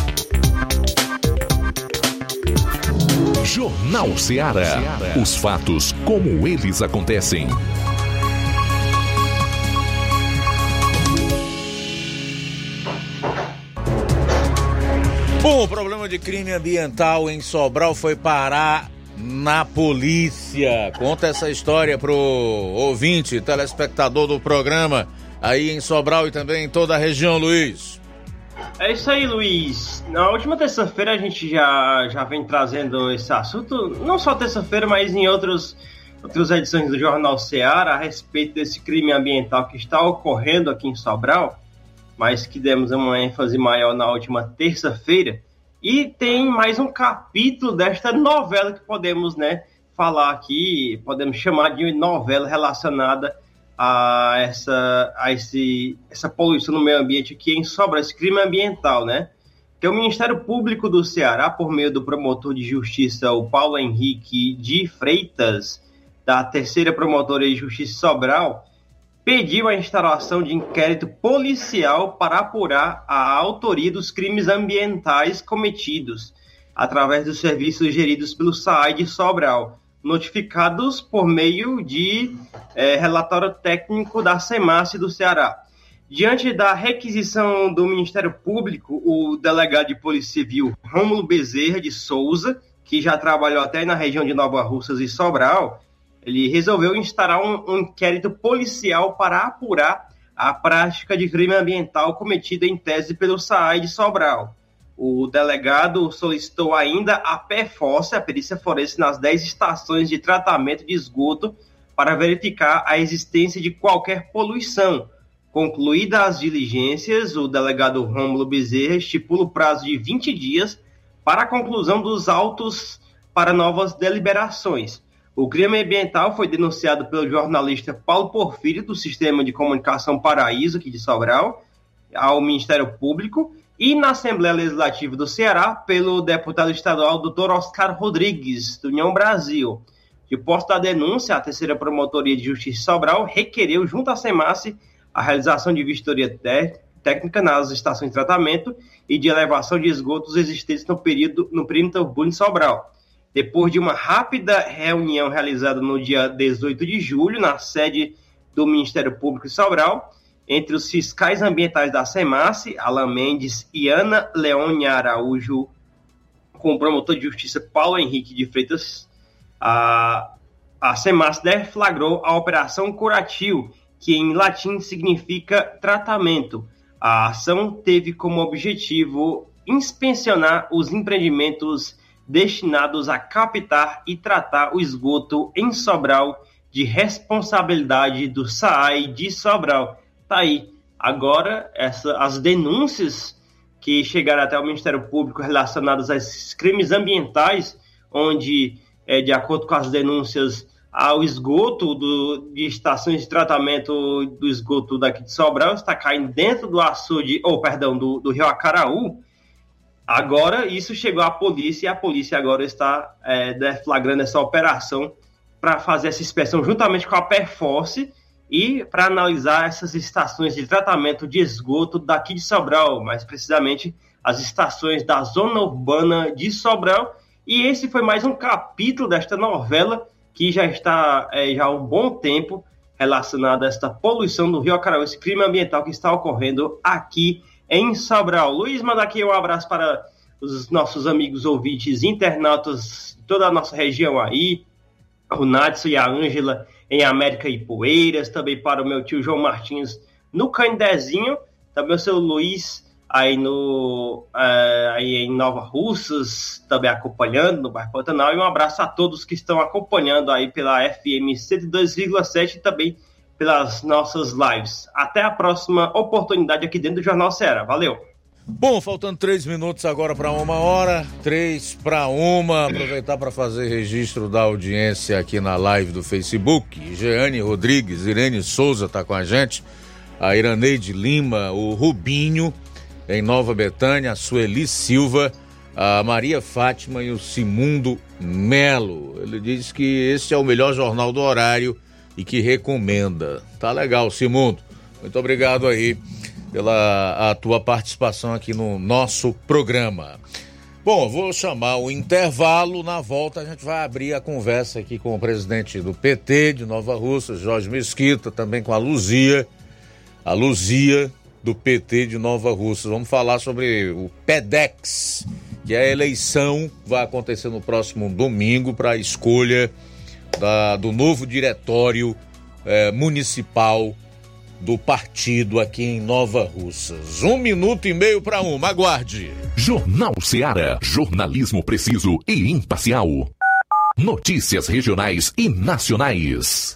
Speaker 6: Jornal Ceará. Os fatos como eles acontecem.
Speaker 1: Bom, o problema de crime ambiental em Sobral foi parar na polícia. Conta essa história pro ouvinte, telespectador do programa, aí em Sobral e também em toda a região, Luiz.
Speaker 11: É isso aí, Luiz. Na última terça-feira a gente já, já vem trazendo esse assunto, não só terça-feira, mas em outros, outras edições do Jornal Ceará a respeito desse crime ambiental que está ocorrendo aqui em Sobral mas que demos uma ênfase maior na última terça-feira. E tem mais um capítulo desta novela que podemos né, falar aqui, podemos chamar de novela relacionada a essa, a esse, essa poluição no meio ambiente aqui em Sobra, esse crime ambiental, né? Que é o Ministério Público do Ceará, por meio do promotor de justiça, o Paulo Henrique de Freitas, da terceira promotora de justiça Sobral, pediu a instalação de inquérito policial para apurar a autoria dos crimes ambientais cometidos através dos serviços geridos pelo SAI de Sobral, notificados por meio de é, relatório técnico da SEMAS do Ceará. Diante da requisição do Ministério Público, o delegado de Polícia Civil Rômulo Bezerra de Souza, que já trabalhou até na região de Nova Russas e Sobral, ele resolveu instaurar um, um inquérito policial para apurar a prática de crime ambiental cometida em tese pelo SAAI de Sobral. O delegado solicitou ainda a PFOS, a perícia forense, nas 10 estações de tratamento de esgoto para verificar a existência de qualquer poluição. Concluídas as diligências, o delegado Rômulo Bezerra estipula o prazo de 20 dias para a conclusão dos autos para novas deliberações. O crime ambiental foi denunciado pelo jornalista Paulo Porfírio, do Sistema de Comunicação Paraíso, aqui de Sobral, ao Ministério Público, e na Assembleia Legislativa do Ceará, pelo deputado estadual Dr. Oscar Rodrigues, do União Brasil. De posta da denúncia, a terceira Promotoria de Justiça Sobral requereu, junto à SEMASSE, a realização de vistoria técnica nas estações de tratamento e de elevação de esgotos existentes no, período, no perímetro urbano de Sobral. Depois de uma rápida reunião realizada no dia 18 de julho, na sede do Ministério Público de Sobral, entre os fiscais ambientais da SEMASSE, Alan Mendes e Ana Leônia Araújo, com o promotor de justiça Paulo Henrique de Freitas, a, a SEMASSE deflagrou a Operação Curativo, que em latim significa tratamento. A ação teve como objetivo inspecionar os empreendimentos destinados a captar e tratar o esgoto em Sobral de responsabilidade do SAAI de Sobral, Tá aí. Agora, essa, as denúncias que chegaram até o Ministério Público relacionadas a esses crimes ambientais, onde, é, de acordo com as denúncias, ao esgoto do, de estações de tratamento do esgoto daqui de Sobral está caindo dentro do açude, ou perdão, do, do rio Acaraú. Agora isso chegou à polícia e a polícia agora está é, deflagrando essa operação para fazer essa inspeção juntamente com a Perforce e para analisar essas estações de tratamento de esgoto daqui de Sobral, mais precisamente as estações da zona urbana de Sobral. E esse foi mais um capítulo desta novela que já está é, já há um bom tempo relacionada a esta poluição do Rio Acaraú, esse crime ambiental que está ocorrendo aqui em Sobral. Luiz, manda aqui um abraço para os nossos amigos ouvintes internautas toda a nossa região aí, o Nadson e a Ângela em América e Poeiras, também para o meu tio João Martins no Candezinho, também o seu Luiz aí no uh, aí em Nova Russas, também acompanhando no bairro Pantanal, e um abraço a todos que estão acompanhando aí pela FM 102,7 e também pelas nossas lives. Até a próxima oportunidade aqui dentro do Jornal Ceará. Valeu!
Speaker 1: Bom, faltando três minutos agora para uma hora, três para uma. Aproveitar para fazer registro da audiência aqui na live do Facebook. Jeane Rodrigues, Irene Souza está com a gente, a Iraneide Lima, o Rubinho em Nova Betânia, a Sueli Silva, a Maria Fátima e o Simundo Melo. Ele diz que esse é o melhor jornal do horário e que recomenda. Tá legal, Simundo. Muito obrigado aí pela a tua participação aqui no nosso programa. Bom, vou chamar o intervalo. Na volta a gente vai abrir a conversa aqui com o presidente do PT de Nova Rússia, Jorge Mesquita, também com a Luzia, a Luzia do PT de Nova Rússia. Vamos falar sobre o PEDEX, que é a eleição vai acontecer no próximo domingo para a escolha da, do novo diretório eh, municipal do partido aqui em Nova Russas. Um minuto e meio para uma, aguarde.
Speaker 6: Jornal Seara. Jornalismo preciso e imparcial. Notícias regionais e nacionais.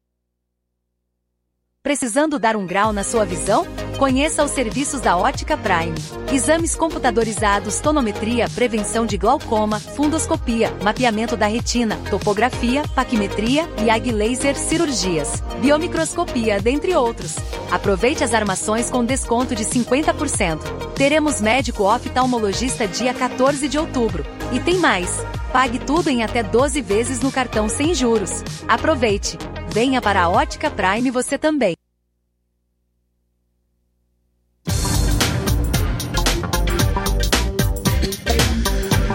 Speaker 14: Precisando dar um grau na sua visão? Conheça os serviços da Ótica Prime. Exames computadorizados, tonometria, prevenção de glaucoma, fundoscopia, mapeamento da retina, topografia, paquimetria e laser cirurgias, biomicroscopia, dentre outros. Aproveite as armações com desconto de 50%. Teremos médico oftalmologista dia 14 de outubro. E tem mais. Pague tudo em até 12 vezes no cartão sem juros. Aproveite! Venha para a Ótica Prime você também.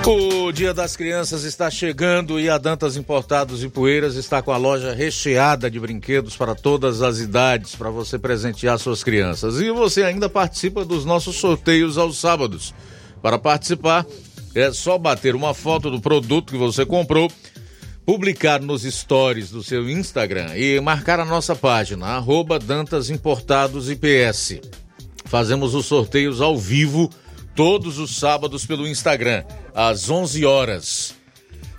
Speaker 1: O Dia das Crianças está chegando e a Dantas Importados e Poeiras está com a loja recheada de brinquedos para todas as idades para você presentear suas crianças. E você ainda participa dos nossos sorteios aos sábados. Para participar, é só bater uma foto do produto que você comprou, publicar nos stories do seu Instagram e marcar a nossa página, arroba Dantas Importados IPS. Fazemos os sorteios ao vivo todos os sábados pelo Instagram, às 11 horas.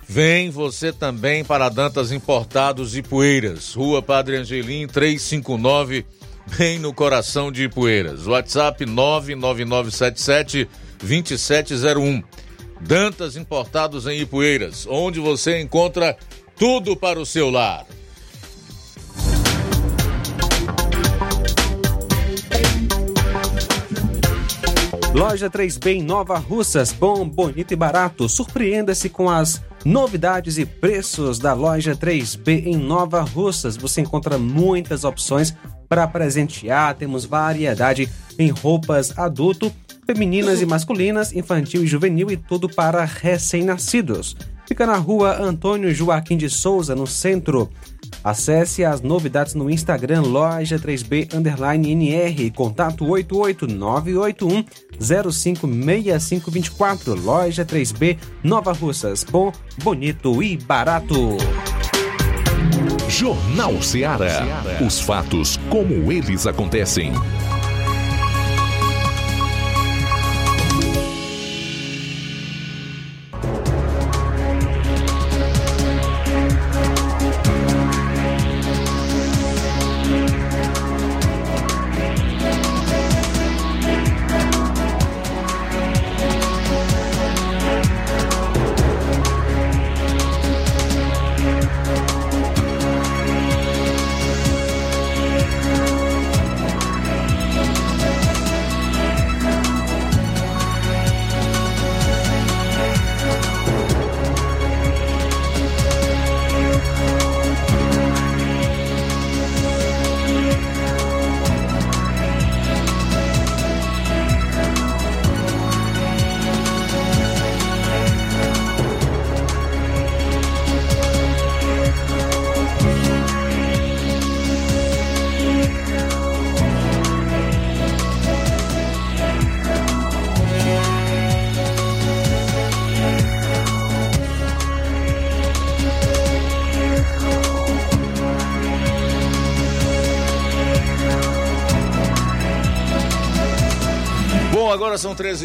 Speaker 1: Vem você também para Dantas Importados e Poeiras, Rua Padre Angelim 359, bem no coração de Ipueiras. WhatsApp 99977 2701. Dantas Importados em Ipueiras, onde você encontra tudo para o seu lar.
Speaker 2: Loja 3B em Nova Russas, bom, bonito e barato. Surpreenda-se com as novidades e preços da loja 3B em Nova Russas. Você encontra muitas opções para presentear, temos variedade em roupas adulto, femininas e masculinas, infantil e juvenil e tudo para recém-nascidos. Fica na rua Antônio Joaquim de Souza, no centro. Acesse as novidades no Instagram Loja 3B Underline NR, contato 88981 056524, Loja 3B Nova Russas, bom, bonito e barato.
Speaker 6: Jornal Ceará. Os fatos como eles acontecem.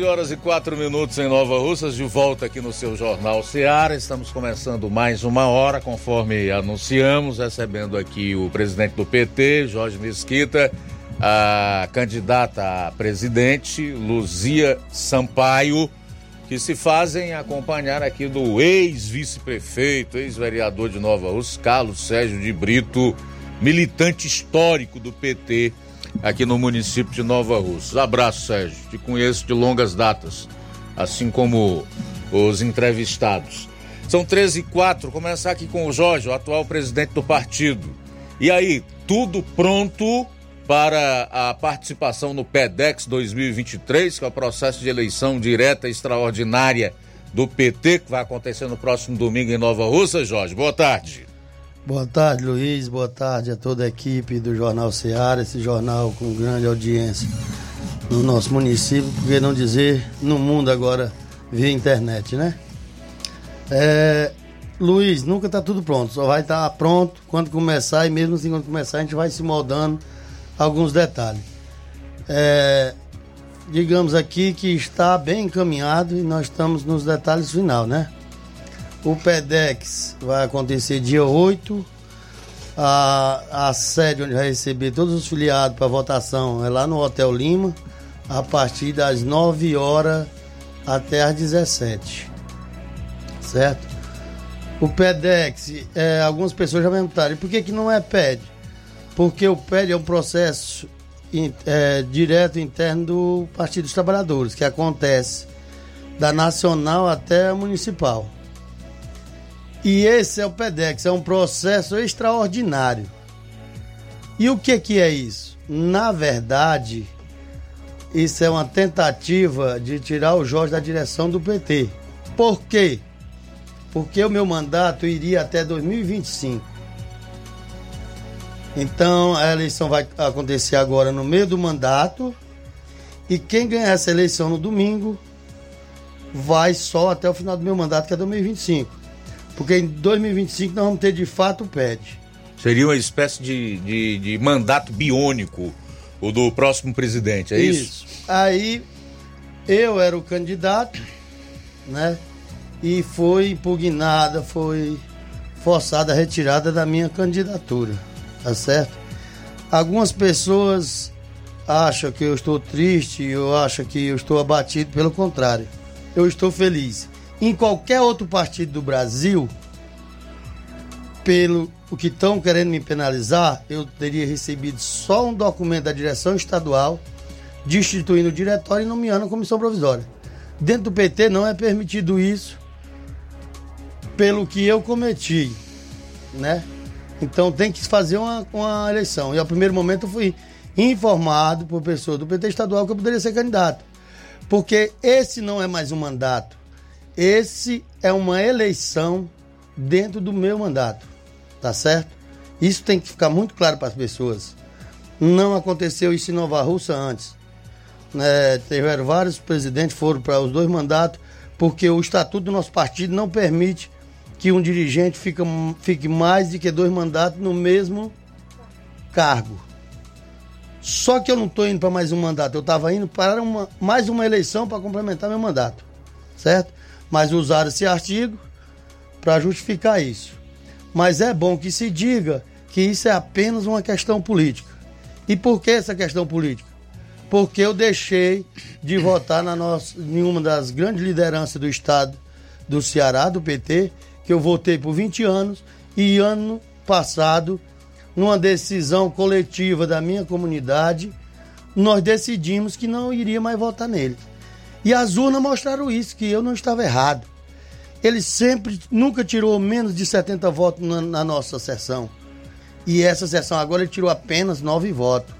Speaker 1: horas e 4 minutos em Nova Russas, de volta aqui no seu Jornal Seara. Estamos começando mais uma hora, conforme anunciamos, recebendo aqui o presidente do PT, Jorge Mesquita, a candidata a presidente, Luzia Sampaio, que se fazem acompanhar aqui do ex-vice-prefeito, ex-vereador de Nova Russas, Carlos Sérgio de Brito, militante histórico do PT aqui no município de Nova Russa. Abraço, Sérgio. Te conheço de longas datas, assim como os entrevistados. São 13 e 4. Começar aqui com o Jorge, o atual presidente do partido. E aí, tudo pronto para a participação no PEDEX 2023, que é o processo de eleição direta extraordinária do PT, que vai acontecer no próximo domingo em Nova Russa, Jorge. Boa tarde.
Speaker 15: Boa tarde, Luiz. Boa tarde a toda a equipe do Jornal Ceará, esse jornal com grande audiência no nosso município, por que não dizer no mundo agora via internet, né? É, Luiz, nunca está tudo pronto, só vai estar tá pronto quando começar e mesmo assim quando começar a gente vai se moldando alguns detalhes. É, digamos aqui que está bem encaminhado e nós estamos nos detalhes final, né? O PEDEX vai acontecer dia 8. A, a sede onde vai receber todos os filiados para votação é lá no Hotel Lima, a partir das 9 horas até as 17. Certo? O PEDEX, é, algumas pessoas já perguntaram, por que, que não é PED? Porque o PED é um processo é, direto interno do Partido dos Trabalhadores, que acontece da nacional até a municipal. E esse é o PEDEX, é um processo extraordinário. E o que, que é isso? Na verdade, isso é uma tentativa de tirar o Jorge da direção do PT. Por quê? Porque o meu mandato iria até 2025. Então a eleição vai acontecer agora no meio do mandato. E quem ganhar essa eleição no domingo vai só até o final do meu mandato, que é 2025. Porque em 2025 nós vamos ter de fato o PED.
Speaker 1: Seria uma espécie de, de, de mandato biônico, o do próximo presidente, é isso?
Speaker 15: Isso. Aí eu era o candidato, né? E foi impugnada, foi forçada a retirada da minha candidatura, tá certo? Algumas pessoas acham que eu estou triste, eu acho que eu estou abatido, pelo contrário, eu estou feliz em qualquer outro partido do Brasil, pelo o que estão querendo me penalizar, eu teria recebido só um documento da direção estadual destituindo o diretório e nomeando a comissão provisória. Dentro do PT não é permitido isso pelo que eu cometi, né? Então tem que fazer uma, uma eleição. E ao primeiro momento eu fui informado por pessoa do PT estadual que eu poderia ser candidato. Porque esse não é mais um mandato. Esse é uma eleição dentro do meu mandato, tá certo? Isso tem que ficar muito claro para as pessoas. Não aconteceu isso em Nova Russa antes. É, tiveram vários presidentes, foram para os dois mandatos, porque o estatuto do nosso partido não permite que um dirigente fique, mais de que dois mandatos no mesmo cargo. Só que eu não estou indo para mais um mandato, eu estava indo para uma, mais uma eleição para complementar meu mandato, certo? Mas usaram esse artigo para justificar isso. Mas é bom que se diga que isso é apenas uma questão política. E por que essa questão política? Porque eu deixei de votar na nossa, em uma das grandes lideranças do estado do Ceará, do PT, que eu votei por 20 anos, e ano passado, numa decisão coletiva da minha comunidade, nós decidimos que não iria mais votar nele. E as urnas mostraram isso, que eu não estava errado. Ele sempre, nunca tirou menos de 70 votos na, na nossa sessão. E essa sessão agora ele tirou apenas 9 votos.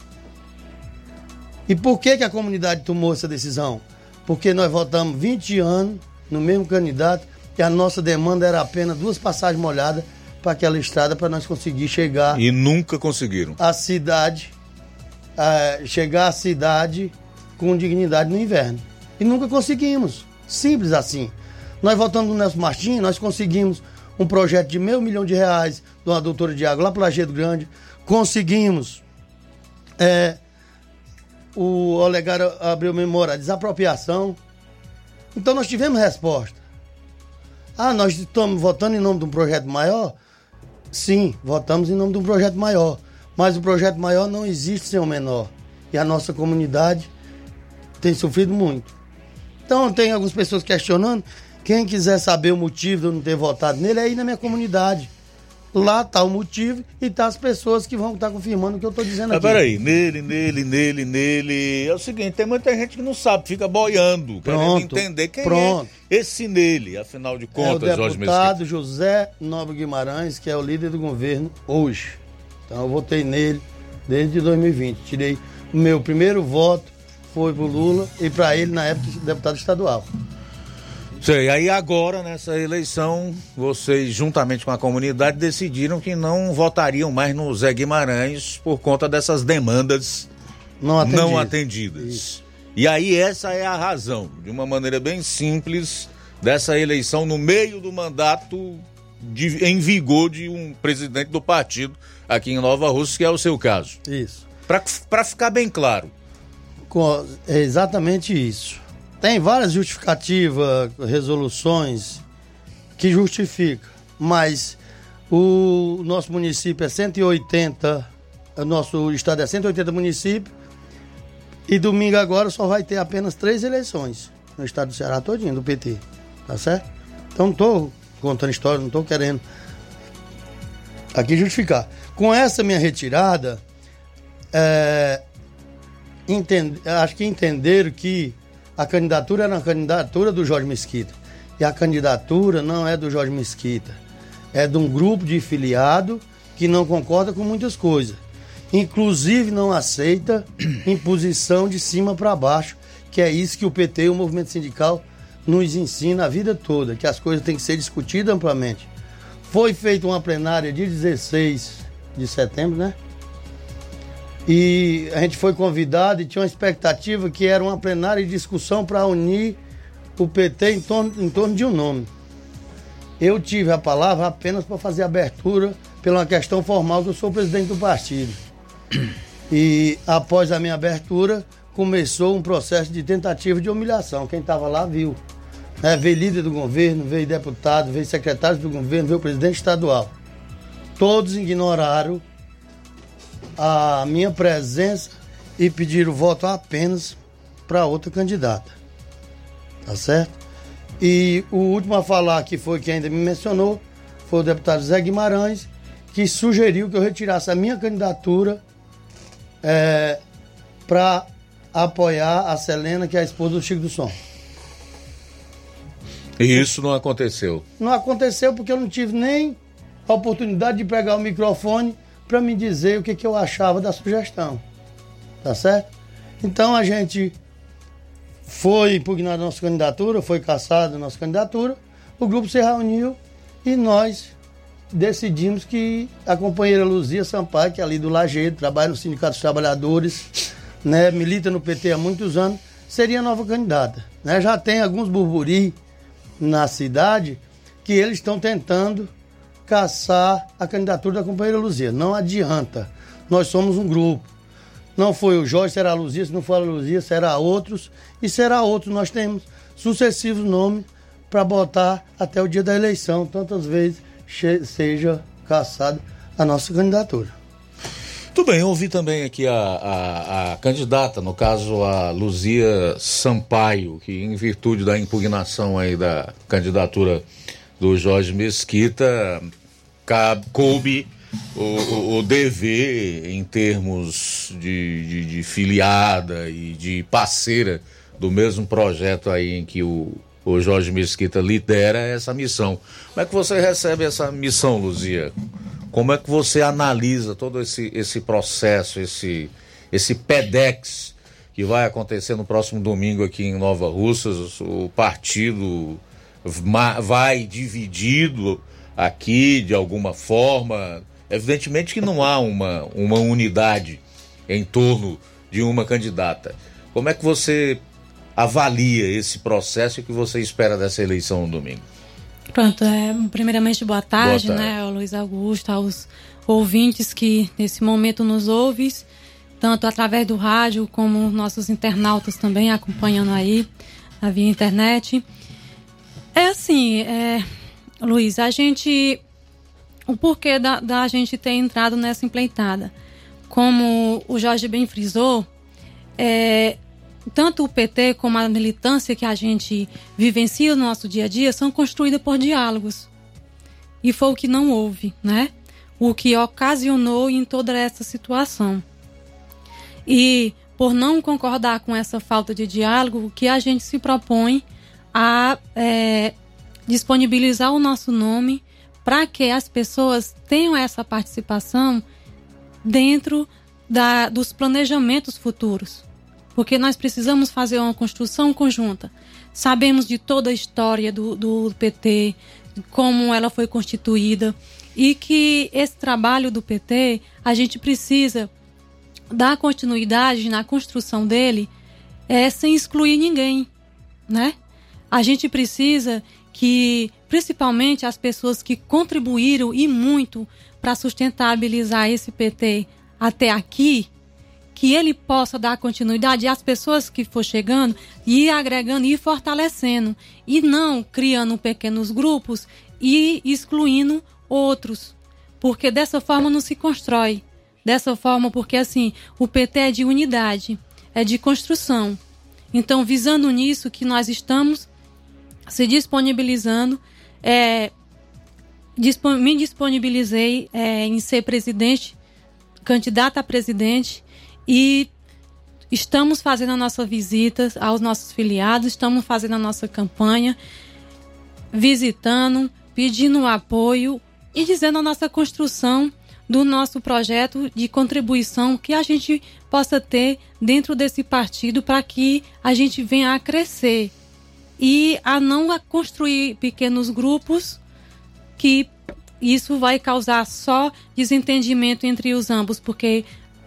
Speaker 15: E por que, que a comunidade tomou essa decisão? Porque nós votamos 20 anos no mesmo candidato e a nossa demanda era apenas duas passagens molhadas para aquela estrada para nós conseguir chegar.
Speaker 1: E nunca conseguiram.
Speaker 15: A cidade, a, chegar à cidade com dignidade no inverno. E nunca conseguimos. Simples assim. Nós voltamos no Nelson Martins, nós conseguimos um projeto de meio milhão de reais de uma doutora de água lá para Lajeado Grande. Conseguimos é, o Olegário abriu memória, desapropriação. Então nós tivemos resposta. Ah, nós estamos votando em nome de um projeto maior? Sim, votamos em nome de um projeto maior. Mas o projeto maior não existe sem o menor. E a nossa comunidade tem sofrido muito. Então tem algumas pessoas questionando. Quem quiser saber o motivo de eu não ter votado nele é aí na minha comunidade. Lá está o motivo e tá as pessoas que vão estar confirmando o que eu estou dizendo
Speaker 1: Mas
Speaker 15: aqui.
Speaker 1: peraí, nele, nele, nele, nele. É o seguinte, tem muita gente que não sabe, fica boiando, querendo
Speaker 15: Pronto,
Speaker 1: entender quem
Speaker 15: pronto.
Speaker 1: é esse nele, afinal de
Speaker 15: É o
Speaker 1: contas, Jorge Mesquita.
Speaker 15: deputado José Nobre Guimarães, que é o líder do governo hoje. Então eu votei nele desde 2020. Tirei o meu primeiro voto, foi pro Lula e para ele na época deputado estadual.
Speaker 1: Sei, aí agora, nessa eleição, vocês, juntamente com a comunidade, decidiram que não votariam mais no Zé Guimarães por conta dessas demandas
Speaker 15: Não atendidas.
Speaker 1: não atendidas. E aí essa é a razão, de uma maneira bem simples, dessa eleição no meio do mandato de- em vigor de um presidente do partido aqui em Nova Rússia, que é o seu caso.
Speaker 15: Isso.
Speaker 1: Para ficar bem claro.
Speaker 15: Co- É exatamente isso. Tem várias justificativas, resoluções que justificam, mas o nosso município é 180, o nosso estado é 180 municípios, e domingo agora só vai ter apenas três eleições no estado do Ceará todinho, do PT, tá certo? Então não estou contando história, não estou querendo aqui justificar. Com essa minha retirada, é, entende- acho que entenderam que a candidatura era uma candidatura do Jorge Mesquita. E a candidatura não é do Jorge Mesquita. É de um grupo de filiado que não concorda com muitas coisas. Inclusive não aceita imposição de cima para baixo, que é isso que o PT e o movimento sindical nos ensina a vida toda, que as coisas têm que ser discutidas amplamente. Foi feita uma plenária de 16 de setembro, né? E a gente foi convidado e tinha uma expectativa que era uma plenária de discussão para unir o PT em torno, em torno de um nome. Eu tive a palavra apenas para fazer abertura pela uma questão formal que eu sou presidente do partido. E após a minha abertura, começou um processo de tentativa de humilhação. Quem estava lá viu. Né? Veio líder do governo, veio deputado, veio secretário do governo, veio presidente estadual. Todos ignoraram a minha presença e pediram voto apenas para outra candidata. Tá certo? E o último a falar que foi quem ainda me mencionou foi o deputado Zé Guimarães, que sugeriu que eu retirasse a minha candidatura para apoiar a Selena, que é a esposa do Chico do Som.
Speaker 1: E isso não aconteceu.
Speaker 15: Não aconteceu porque eu não tive nem a oportunidade de pegar o microfone para me dizer o que, que eu achava da sugestão. Tá certo? Então a gente foi impugnada nossa candidatura, foi caçada nossa candidatura, o grupo se reuniu e nós decidimos que a companheira Luzia Sampaio, que é ali do Lajeado, trabalha no Sindicato dos Trabalhadores, né, milita no PT há muitos anos, seria a nova candidata. Né? Já tem alguns burburi na cidade que eles estão tentando caçar a candidatura da companheira Luzia. Não adianta. Nós somos um grupo. Não foi o Jorge, será a Luzia, se não for a Luzia, será outros. E será outros. Nós temos sucessivos nomes para botar até o dia da eleição, tantas vezes seja caçada a nossa candidatura.
Speaker 1: Tudo bem, eu ouvi também aqui a, a, a candidata, no caso a Luzia Sampaio, que em virtude da impugnação aí da candidatura do Jorge Mesquita, coube o, o, o dever em termos de, de, de filiada e de parceira do mesmo projeto aí em que o, o Jorge Mesquita lidera essa missão. Como é que você recebe essa missão, Luzia? Como é que você analisa todo esse, esse processo, esse, esse PEDEX que vai acontecer no próximo domingo aqui em Nova Russas? O partido vai dividido aqui de alguma forma. Evidentemente que não há uma, uma unidade em torno de uma candidata. Como é que você avalia esse processo e o que você espera dessa eleição no domingo?
Speaker 16: Pronto, é, primeiramente boa tarde,
Speaker 1: Boa tarde.
Speaker 16: né, ao Luiz Augusto, aos ouvintes que nesse momento nos ouvem. tanto através do rádio como nossos internautas também acompanhando aí via internet. É assim, é, Luiz, a gente. O porquê da, da gente ter entrado nessa empleitada? Como o Jorge bem frisou, é, tanto o PT como a militância que a gente vivencia no nosso dia a dia são construídas por diálogos. E foi o que não houve, né? O que ocasionou em toda essa situação. E por não concordar com essa falta de diálogo, o que a gente se propõe a é, disponibilizar o nosso nome para que as pessoas tenham essa participação dentro da, dos planejamentos futuros porque nós precisamos fazer uma construção conjunta. Sabemos de toda a história do, do PT, como ela foi constituída, e que esse trabalho do PT, a gente precisa dar continuidade na construção dele é, sem excluir ninguém, né? A gente precisa que, principalmente as pessoas que contribuíram e muito para sustentabilizar esse PT até aqui, que ele possa dar continuidade às pessoas que for chegando e agregando e fortalecendo e não criando pequenos grupos e excluindo outros, porque dessa forma não se constrói. Dessa forma, porque assim, o PT é de unidade, é de construção. Então, visando nisso que nós estamos se disponibilizando, é, me disponibilizei é, em ser presidente, candidata a presidente e estamos fazendo a nossa visita aos nossos filiados, estamos fazendo a nossa campanha, visitando, pedindo apoio e dizendo a nossa construção do nosso projeto de contribuição que a gente possa ter dentro desse partido para que a gente venha a crescer e a não construir pequenos grupos que isso vai causar só desentendimento entre os ambos, porque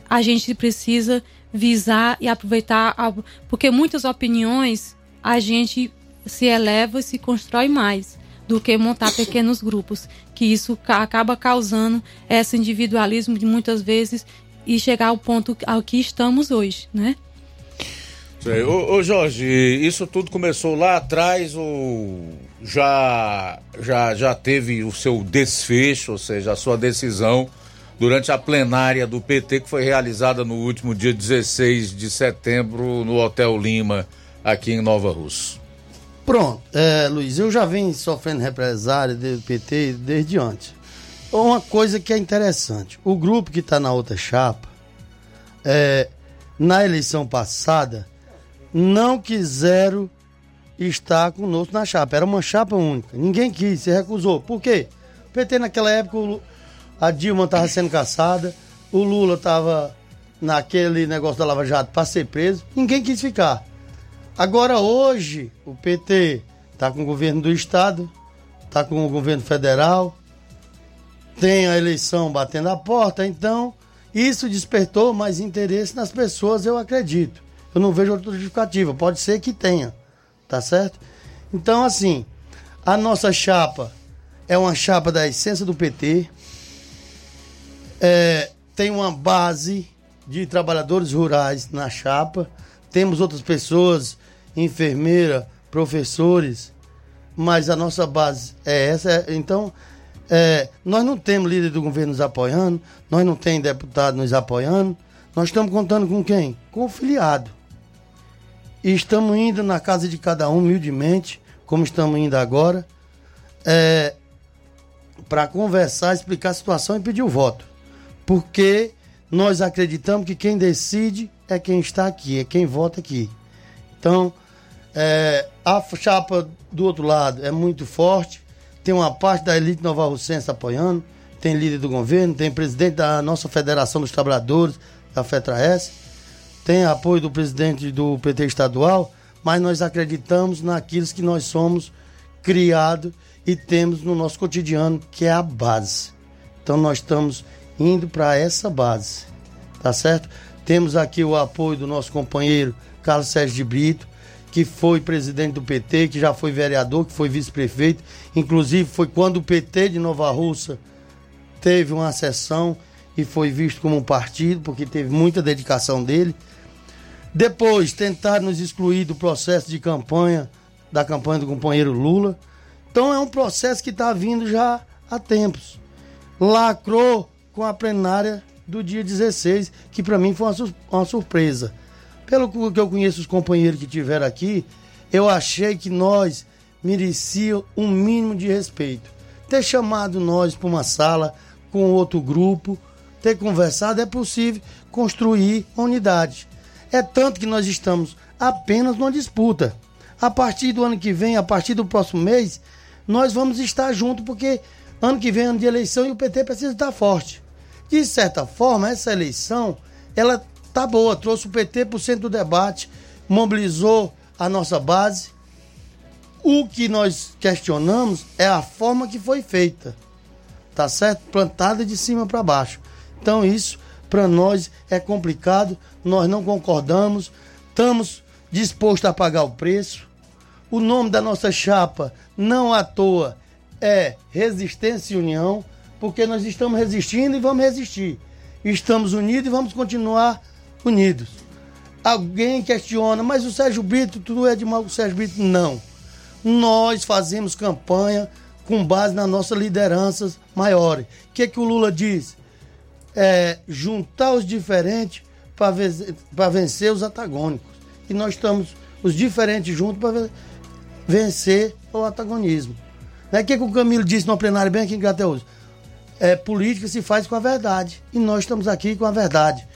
Speaker 16: a gente precisa visar e aproveitar, porque muitas opiniões a gente se eleva e se constrói mais do que montar pequenos grupos, que isso acaba causando esse individualismo de muitas vezes e chegar ao ponto ao que estamos hoje, né?
Speaker 1: Ô, ô, Jorge, isso tudo começou lá atrás ou já, já, já teve o seu desfecho, ou seja, a sua decisão durante a plenária do PT que foi realizada no último dia 16 de setembro no Hotel Lima, aqui em Nova Russa.
Speaker 15: Pronto, é, Luiz, eu já venho sofrendo represária do PT desde antes. Uma coisa que é interessante, o grupo que está na outra chapa, é, na eleição passada, não quiseram estar conosco na chapa. Era uma chapa única. Ninguém quis, se recusou. Por quê? O PT naquela época, a Dilma estava sendo caçada, o Lula estava naquele negócio da Lava Jato para ser preso, ninguém quis ficar. Agora hoje o PT está com o governo do estado, está com o governo federal, tem a eleição batendo a porta, então isso despertou mais interesse nas pessoas, eu acredito. Eu não vejo outra justificativa, pode ser que tenha, tá certo? Então assim, a nossa chapa é uma chapa da essência do PT, é, tem uma base de trabalhadores rurais na chapa. Temos outras pessoas, enfermeira, professores, mas a nossa base é essa. Então, é, nós não temos líder do governo nos apoiando, nós não temos deputado nos apoiando. Nós estamos contando com quem? Com o filiado. E estamos indo na casa de cada um, humildemente, como estamos indo agora, é, para conversar, explicar a situação e pedir o voto porque nós acreditamos que quem decide é quem está aqui, é quem vota aqui. Então, é, a chapa do outro lado é muito forte, tem uma parte da elite nova russense apoiando, tem líder do governo, tem presidente da nossa Federação dos Trabalhadores, da FETRAES, tem apoio do presidente do PT estadual, mas nós acreditamos naquilo que nós somos criados e temos no nosso cotidiano, que é a base. Então nós estamos indo para essa base, tá certo? Temos aqui o apoio do nosso companheiro Carlos Sérgio de Brito, que foi presidente do PT, que já foi vereador, que foi vice-prefeito, inclusive foi quando o PT de Nova Russa teve uma sessão e foi visto como um partido, porque teve muita dedicação dele. Depois, tentaram nos excluir do processo de campanha, da campanha do companheiro Lula. Então, é um processo que está vindo já há tempos. Lacrou com a plenária do dia 16, que para mim foi uma, sur uma surpresa. Pelo que eu conheço os companheiros que tiveram aqui, eu achei que nós merecia um mínimo de respeito. Ter chamado nós para uma sala com outro grupo, ter conversado, é possível construir unidade. É tanto que nós estamos apenas numa disputa. A partir do ano que vem, a partir do próximo mês, nós vamos estar juntos, porque ano que vem é ano de eleição e o PT precisa estar forte. De certa forma, essa eleição, ela tá boa, trouxe o PT para o centro do debate, mobilizou a nossa base. O que nós questionamos é a forma que foi feita. Tá certo? Plantada de cima para baixo. Então isso para nós é complicado, nós não concordamos, estamos dispostos a pagar o preço. O nome da nossa chapa, não à toa, é Resistência e União, porque nós estamos resistindo e vamos resistir. Estamos unidos e vamos continuar unidos. Alguém questiona, mas o Sérgio Brito, tudo é de mal com o Sérgio Brito? Não. Nós fazemos campanha com base nas nossas lideranças maiores. O que, é que o Lula diz? É juntar os diferentes para vencer, vencer os antagônicos. E nós estamos os diferentes juntos para vencer o antagonismo. O que, é que o Camilo disse no plenário bem aqui em Grateus? É, política se faz com a verdade. E nós estamos aqui com a verdade.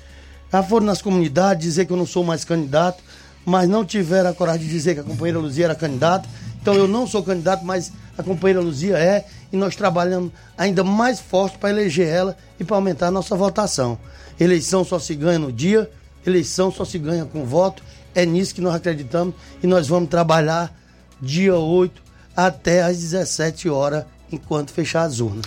Speaker 15: Já foram nas comunidades dizer que eu não sou mais candidato, mas não tiveram a coragem de dizer que a companheira Luzia era candidata. Então eu não sou candidato, mas a companheira Luzia é. E nós trabalhamos ainda mais forte para eleger ela e para aumentar a nossa votação. Eleição só se ganha no dia, eleição só se ganha com voto. É nisso que nós acreditamos e nós vamos trabalhar dia 8 até às 17 horas, enquanto fechar as urnas.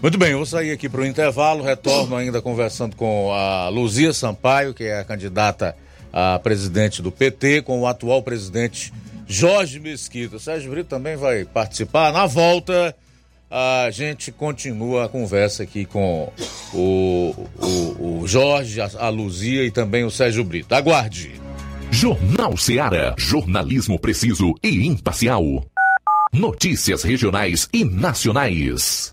Speaker 1: Muito bem, vou sair aqui para o intervalo, retorno ainda conversando com a Luzia Sampaio, que é a candidata a presidente do PT, com o atual presidente Jorge Mesquita. Sérgio Brito também vai participar. Na volta, a gente continua a conversa aqui com o, o, o Jorge, a, Luzia e também o Sérgio Brito. Aguarde.
Speaker 6: Jornal Seara. Jornalismo preciso e imparcial. Notícias regionais e nacionais.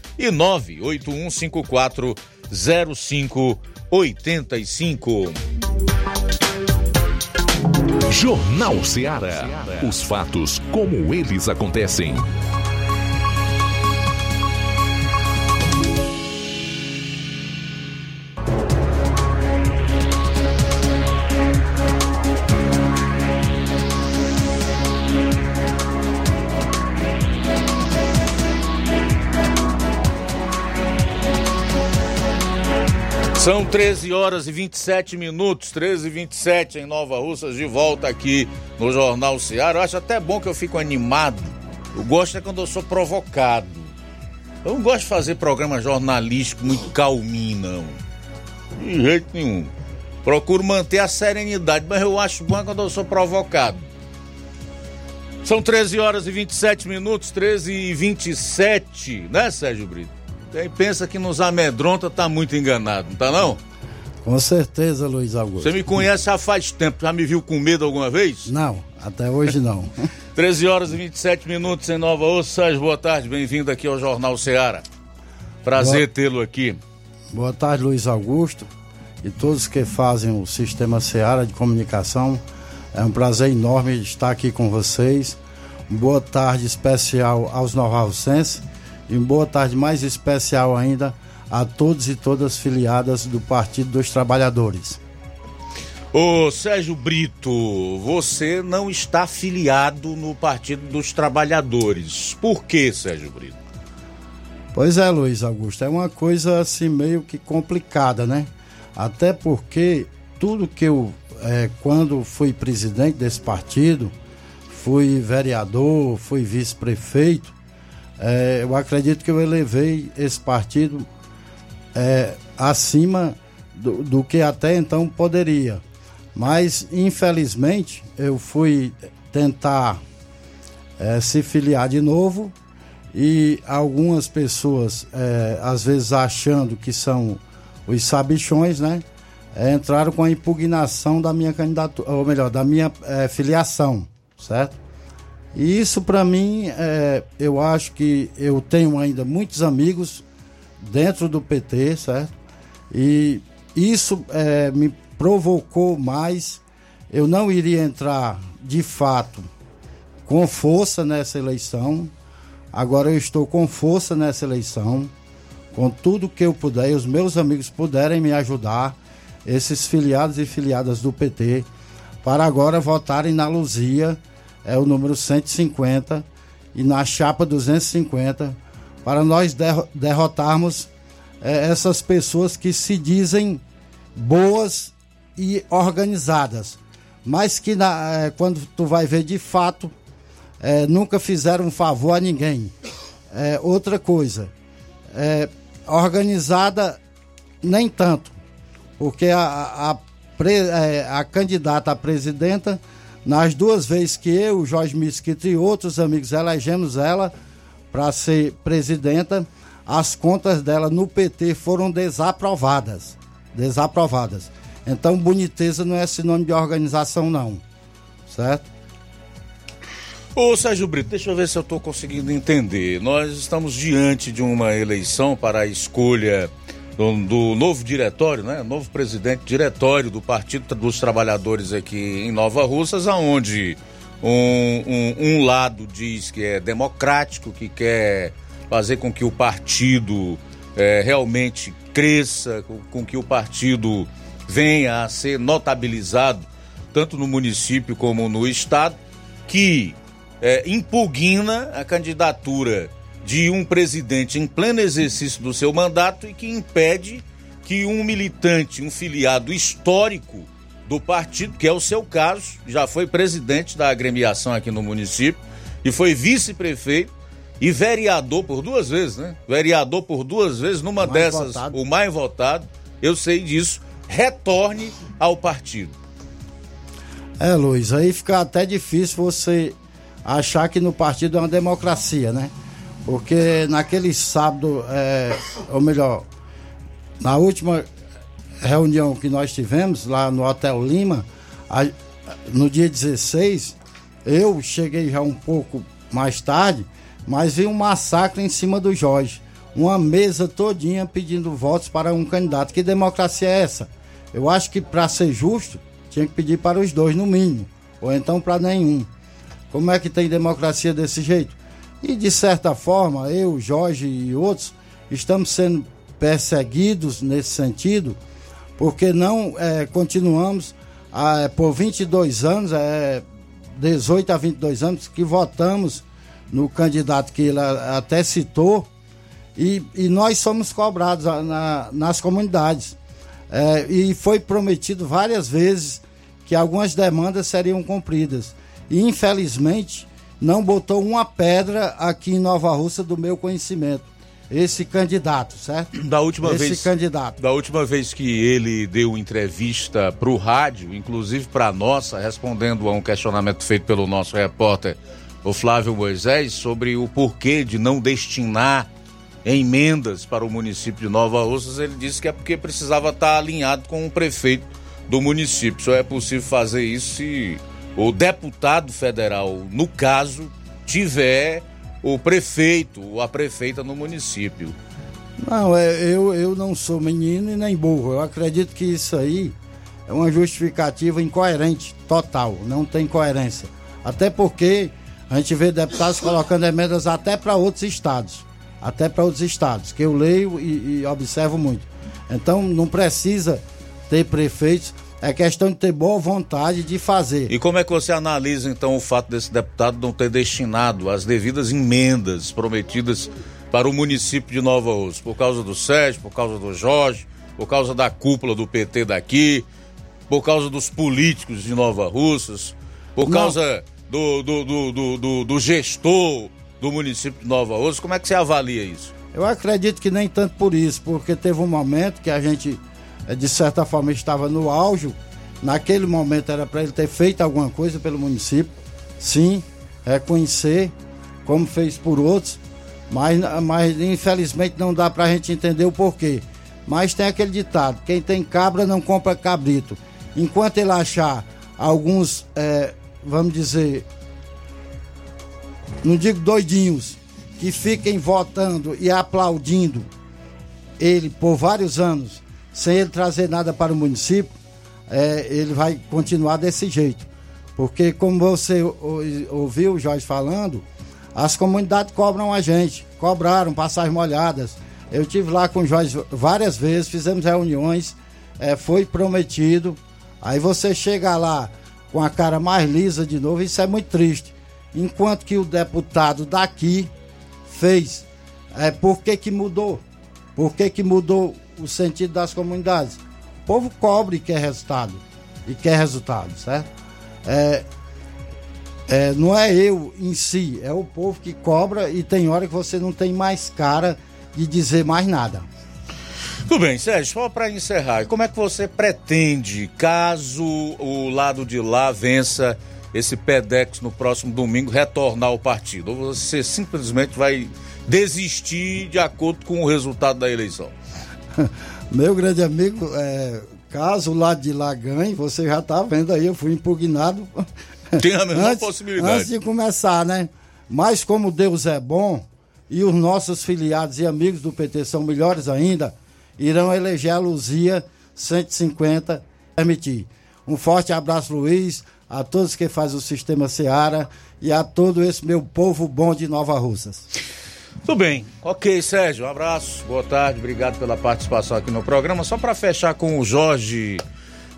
Speaker 1: e 981540585.
Speaker 6: Jornal Ceará. Os fatos como eles acontecem.
Speaker 1: São 13 horas e 27 minutos, 13 e 27 em Nova Russas, de volta aqui no Jornal Ceará. Eu acho até bom que eu fico animado. Eu gosto é quando eu sou provocado. Eu não gosto de fazer programa jornalístico muito calminho, não. De jeito nenhum. Procuro manter a serenidade, mas eu acho bom quando eu sou provocado. São 13 horas e 27 minutos, 13 e 27, né, Sérgio Brito? Quem pensa que nos amedronta tá muito enganado, não tá não?
Speaker 17: Com certeza, Luiz Augusto.
Speaker 1: Você me conhece há faz tempo, já me viu com medo alguma vez?
Speaker 17: Não, até hoje não.
Speaker 1: 13 horas e 27 minutos em Nova Ossas, boa tarde, bem-vindo aqui ao Jornal Ceará. Prazer tê-lo aqui.
Speaker 17: Boa tarde, Luiz Augusto e todos que fazem o Sistema Ceará de Comunicação. É um prazer enorme estar aqui com vocês. Boa tarde especial aos novalcenses e uma boa tarde mais especial ainda a todos e todas filiadas do Partido dos Trabalhadores.
Speaker 1: Ô Sérgio Brito, você não está filiado no Partido dos Trabalhadores. Por que, Sérgio Brito?
Speaker 17: Pois é, Luiz Augusto, é uma coisa assim meio que complicada, né? Até porque tudo que eu, é, quando fui presidente desse partido, fui vereador, fui vice-prefeito, é, eu acredito que eu elevei esse partido é, acima do, do, que até então poderia. Mas, infelizmente, eu fui tentar é, se filiar de novo e algumas pessoas, é, às vezes achando que são os sabichões, né? É, entraram com a impugnação da minha candidatura, ou melhor, da minha é, filiação, certo? E isso para mim, é, eu acho que eu tenho ainda muitos amigos dentro do PT, certo? E isso é, me provocou mais. Eu não iria entrar de fato com força nessa eleição. Agora eu estou com força nessa eleição, com tudo que eu puder e os meus amigos puderem me ajudar, esses filiados e filiadas do PT, para agora votarem na Luzia, é o número 150, e na chapa 250, para nós derrotarmos é, essas pessoas que se dizem boas e organizadas, mas que na, é, quando tu vai ver de fato é, nunca fizeram um favor a ninguém. É, outra coisa, é, organizada nem tanto, porque a, a, a, é, a, candidata a presidenta, nas duas vezes que eu, Jorge Mesquita e outros amigos elegemos ela para ser presidenta, as contas dela no PT foram desaprovadas. Desaprovadas. Então, boniteza não é sinônimo de organização, não. Certo?
Speaker 1: Ô Sérgio Brito, deixa eu ver se eu estou conseguindo entender. Nós estamos diante de uma eleição para a escolha do, do, novo diretório, né? Novo presidente diretório do Partido dos Trabalhadores aqui em Nova Russas, aonde um, um, um lado diz que é democrático, que quer fazer com que o partido é, realmente cresça, com, com que o partido venha a ser notabilizado tanto no município como no estado, que é, impugna a candidatura de um presidente em pleno exercício do seu mandato e que impede que um militante, um filiado histórico do partido, que é o seu caso, já foi presidente da agremiação aqui no município e foi vice-prefeito e vereador por duas vezes, né? Vereador por duas vezes, numa dessas, votado. o mais votado, eu sei disso, retorne ao partido.
Speaker 17: É, Luiz, aí fica até difícil você achar que no partido é uma democracia, né? Porque naquele sábado, é, ou melhor, na última reunião que nós tivemos lá no Hotel Lima, a, no dia 16, eu cheguei já um pouco mais tarde, mas vi um massacre em cima do Jorge. Uma mesa todinha pedindo votos para um candidato. Que democracia é essa? Eu acho que para ser justo, tinha que pedir para os dois no mínimo, ou então para nenhum. Como é que tem democracia desse jeito? E de certa forma, eu, Jorge e outros estamos sendo perseguidos nesse sentido, porque não é, continuamos a, por 22 anos, é, 18 a 22 anos, que votamos no candidato que ele até citou, e, e nós somos cobrados na, nas comunidades. É, e foi prometido várias vezes que algumas demandas seriam cumpridas e infelizmente não botou uma pedra aqui em Nova Rússia do meu conhecimento. Esse candidato, certo?
Speaker 1: Da última
Speaker 17: Esse
Speaker 1: vez.
Speaker 17: candidato.
Speaker 1: Da última vez que ele deu entrevista para o rádio, inclusive para nossa, respondendo a um questionamento feito pelo nosso repórter, o Flávio Moisés, sobre o porquê de não destinar emendas para o município de Nova Russas, ele disse que é porque precisava estar alinhado com o prefeito do município. Só é possível fazer isso se o deputado federal, no caso, tiver o prefeito ou a prefeita no município.
Speaker 17: Não, é, eu, eu não sou menino e nem burro. Eu acredito que isso aí é uma justificativa incoerente, total. Não tem coerência. Até porque a gente vê deputados colocando emendas até para outros estados. Até para outros estados, que eu leio e, e observo muito. Então não precisa ter prefeitos é questão de ter boa vontade de fazer.
Speaker 1: E como é que você analisa então o fato desse deputado não ter destinado as devidas emendas prometidas para o município de Nova Rússia? Por causa do Sérgio, por causa do Jorge, por causa da cúpula do PT daqui, por causa dos políticos de Nova Russas, por não. causa do, do, do, do, do gestor do município de Nova Rússia. Como é que você avalia isso?
Speaker 17: Eu acredito que nem tanto por isso, porque teve um momento que a gente de certa forma estava no auge. Naquele momento era para ele ter feito alguma coisa pelo município, sim, reconhecer, como fez por outros, mas, mas infelizmente não dá para a gente entender o porquê. Mas tem aquele ditado: quem tem cabra não compra cabrito. Enquanto ele achar alguns, é, vamos dizer, não digo doidinhos, que fiquem votando e aplaudindo ele, por vários anos, sem ele trazer nada para o município, é, ele vai continuar desse jeito. Porque, como você ouviu o Jorge falando, as comunidades cobram a gente, cobraram passagens molhadas. Eu tive lá com o Jorge várias vezes, fizemos reuniões, é, foi prometido. Aí você chega lá com a cara mais lisa de novo, isso é muito triste. Enquanto que o deputado daqui fez. É, por que, que mudou? Por que, que mudou o sentido das comunidades? O povo cobre e quer resultado. E quer resultado, certo? É, é, não é eu em si, é o povo que cobra e tem hora que você não tem mais cara de dizer mais nada.
Speaker 1: Tudo bem, Sérgio, só para encerrar, como é que você pretende, caso o lado de lá vença esse PEDEX no próximo domingo, retornar ao partido? Ou você simplesmente vai desistir de acordo com o resultado da eleição?
Speaker 17: Meu grande amigo, é, caso lado de lá ganhe, você já está vendo aí, eu fui impugnado.
Speaker 1: Tem a mesma
Speaker 17: antes,
Speaker 1: possibilidade.
Speaker 17: Antes de começar, né? Mas como Deus é bom e os nossos filiados e amigos do PT são melhores ainda, irão eleger a Luzia 150 permitir. Um forte abraço, Luiz, a todos que fazem o sistema Seara e a todo esse meu povo bom de Nova Russas.
Speaker 1: Tudo bem. Ok, Sérgio, um abraço, boa tarde, obrigado pela participação aqui no programa. Só para fechar com o Jorge.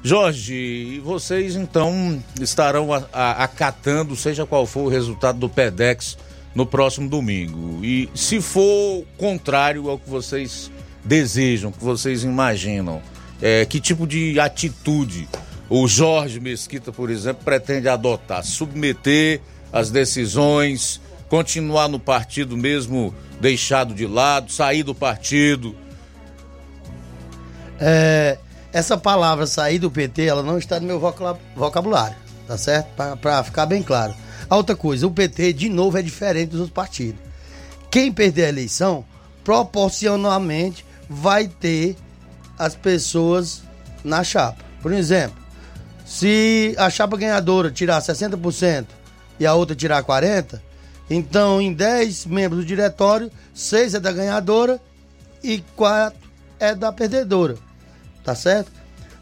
Speaker 1: Jorge, vocês então estarão a, a, acatando, seja qual for o resultado do PEDEX no próximo domingo. E se for contrário ao que vocês desejam, que vocês imaginam, é, que tipo de atitude o Jorge Mesquita, por exemplo, pretende adotar? Submeter as decisões continuar no partido mesmo deixado de lado, sair do partido?
Speaker 15: É, essa palavra sair do PT, ela não está no meu vocabulário, tá certo? Para ficar bem claro. A outra coisa, o PT, de novo, é diferente dos outros partidos. Quem perder a eleição, proporcionalmente, vai ter as pessoas na chapa. Por exemplo, se a chapa ganhadora tirar 60% e a outra tirar 40%, então, em 10 membros do diretório, 6 é da ganhadora e 4 é da perdedora. Tá certo?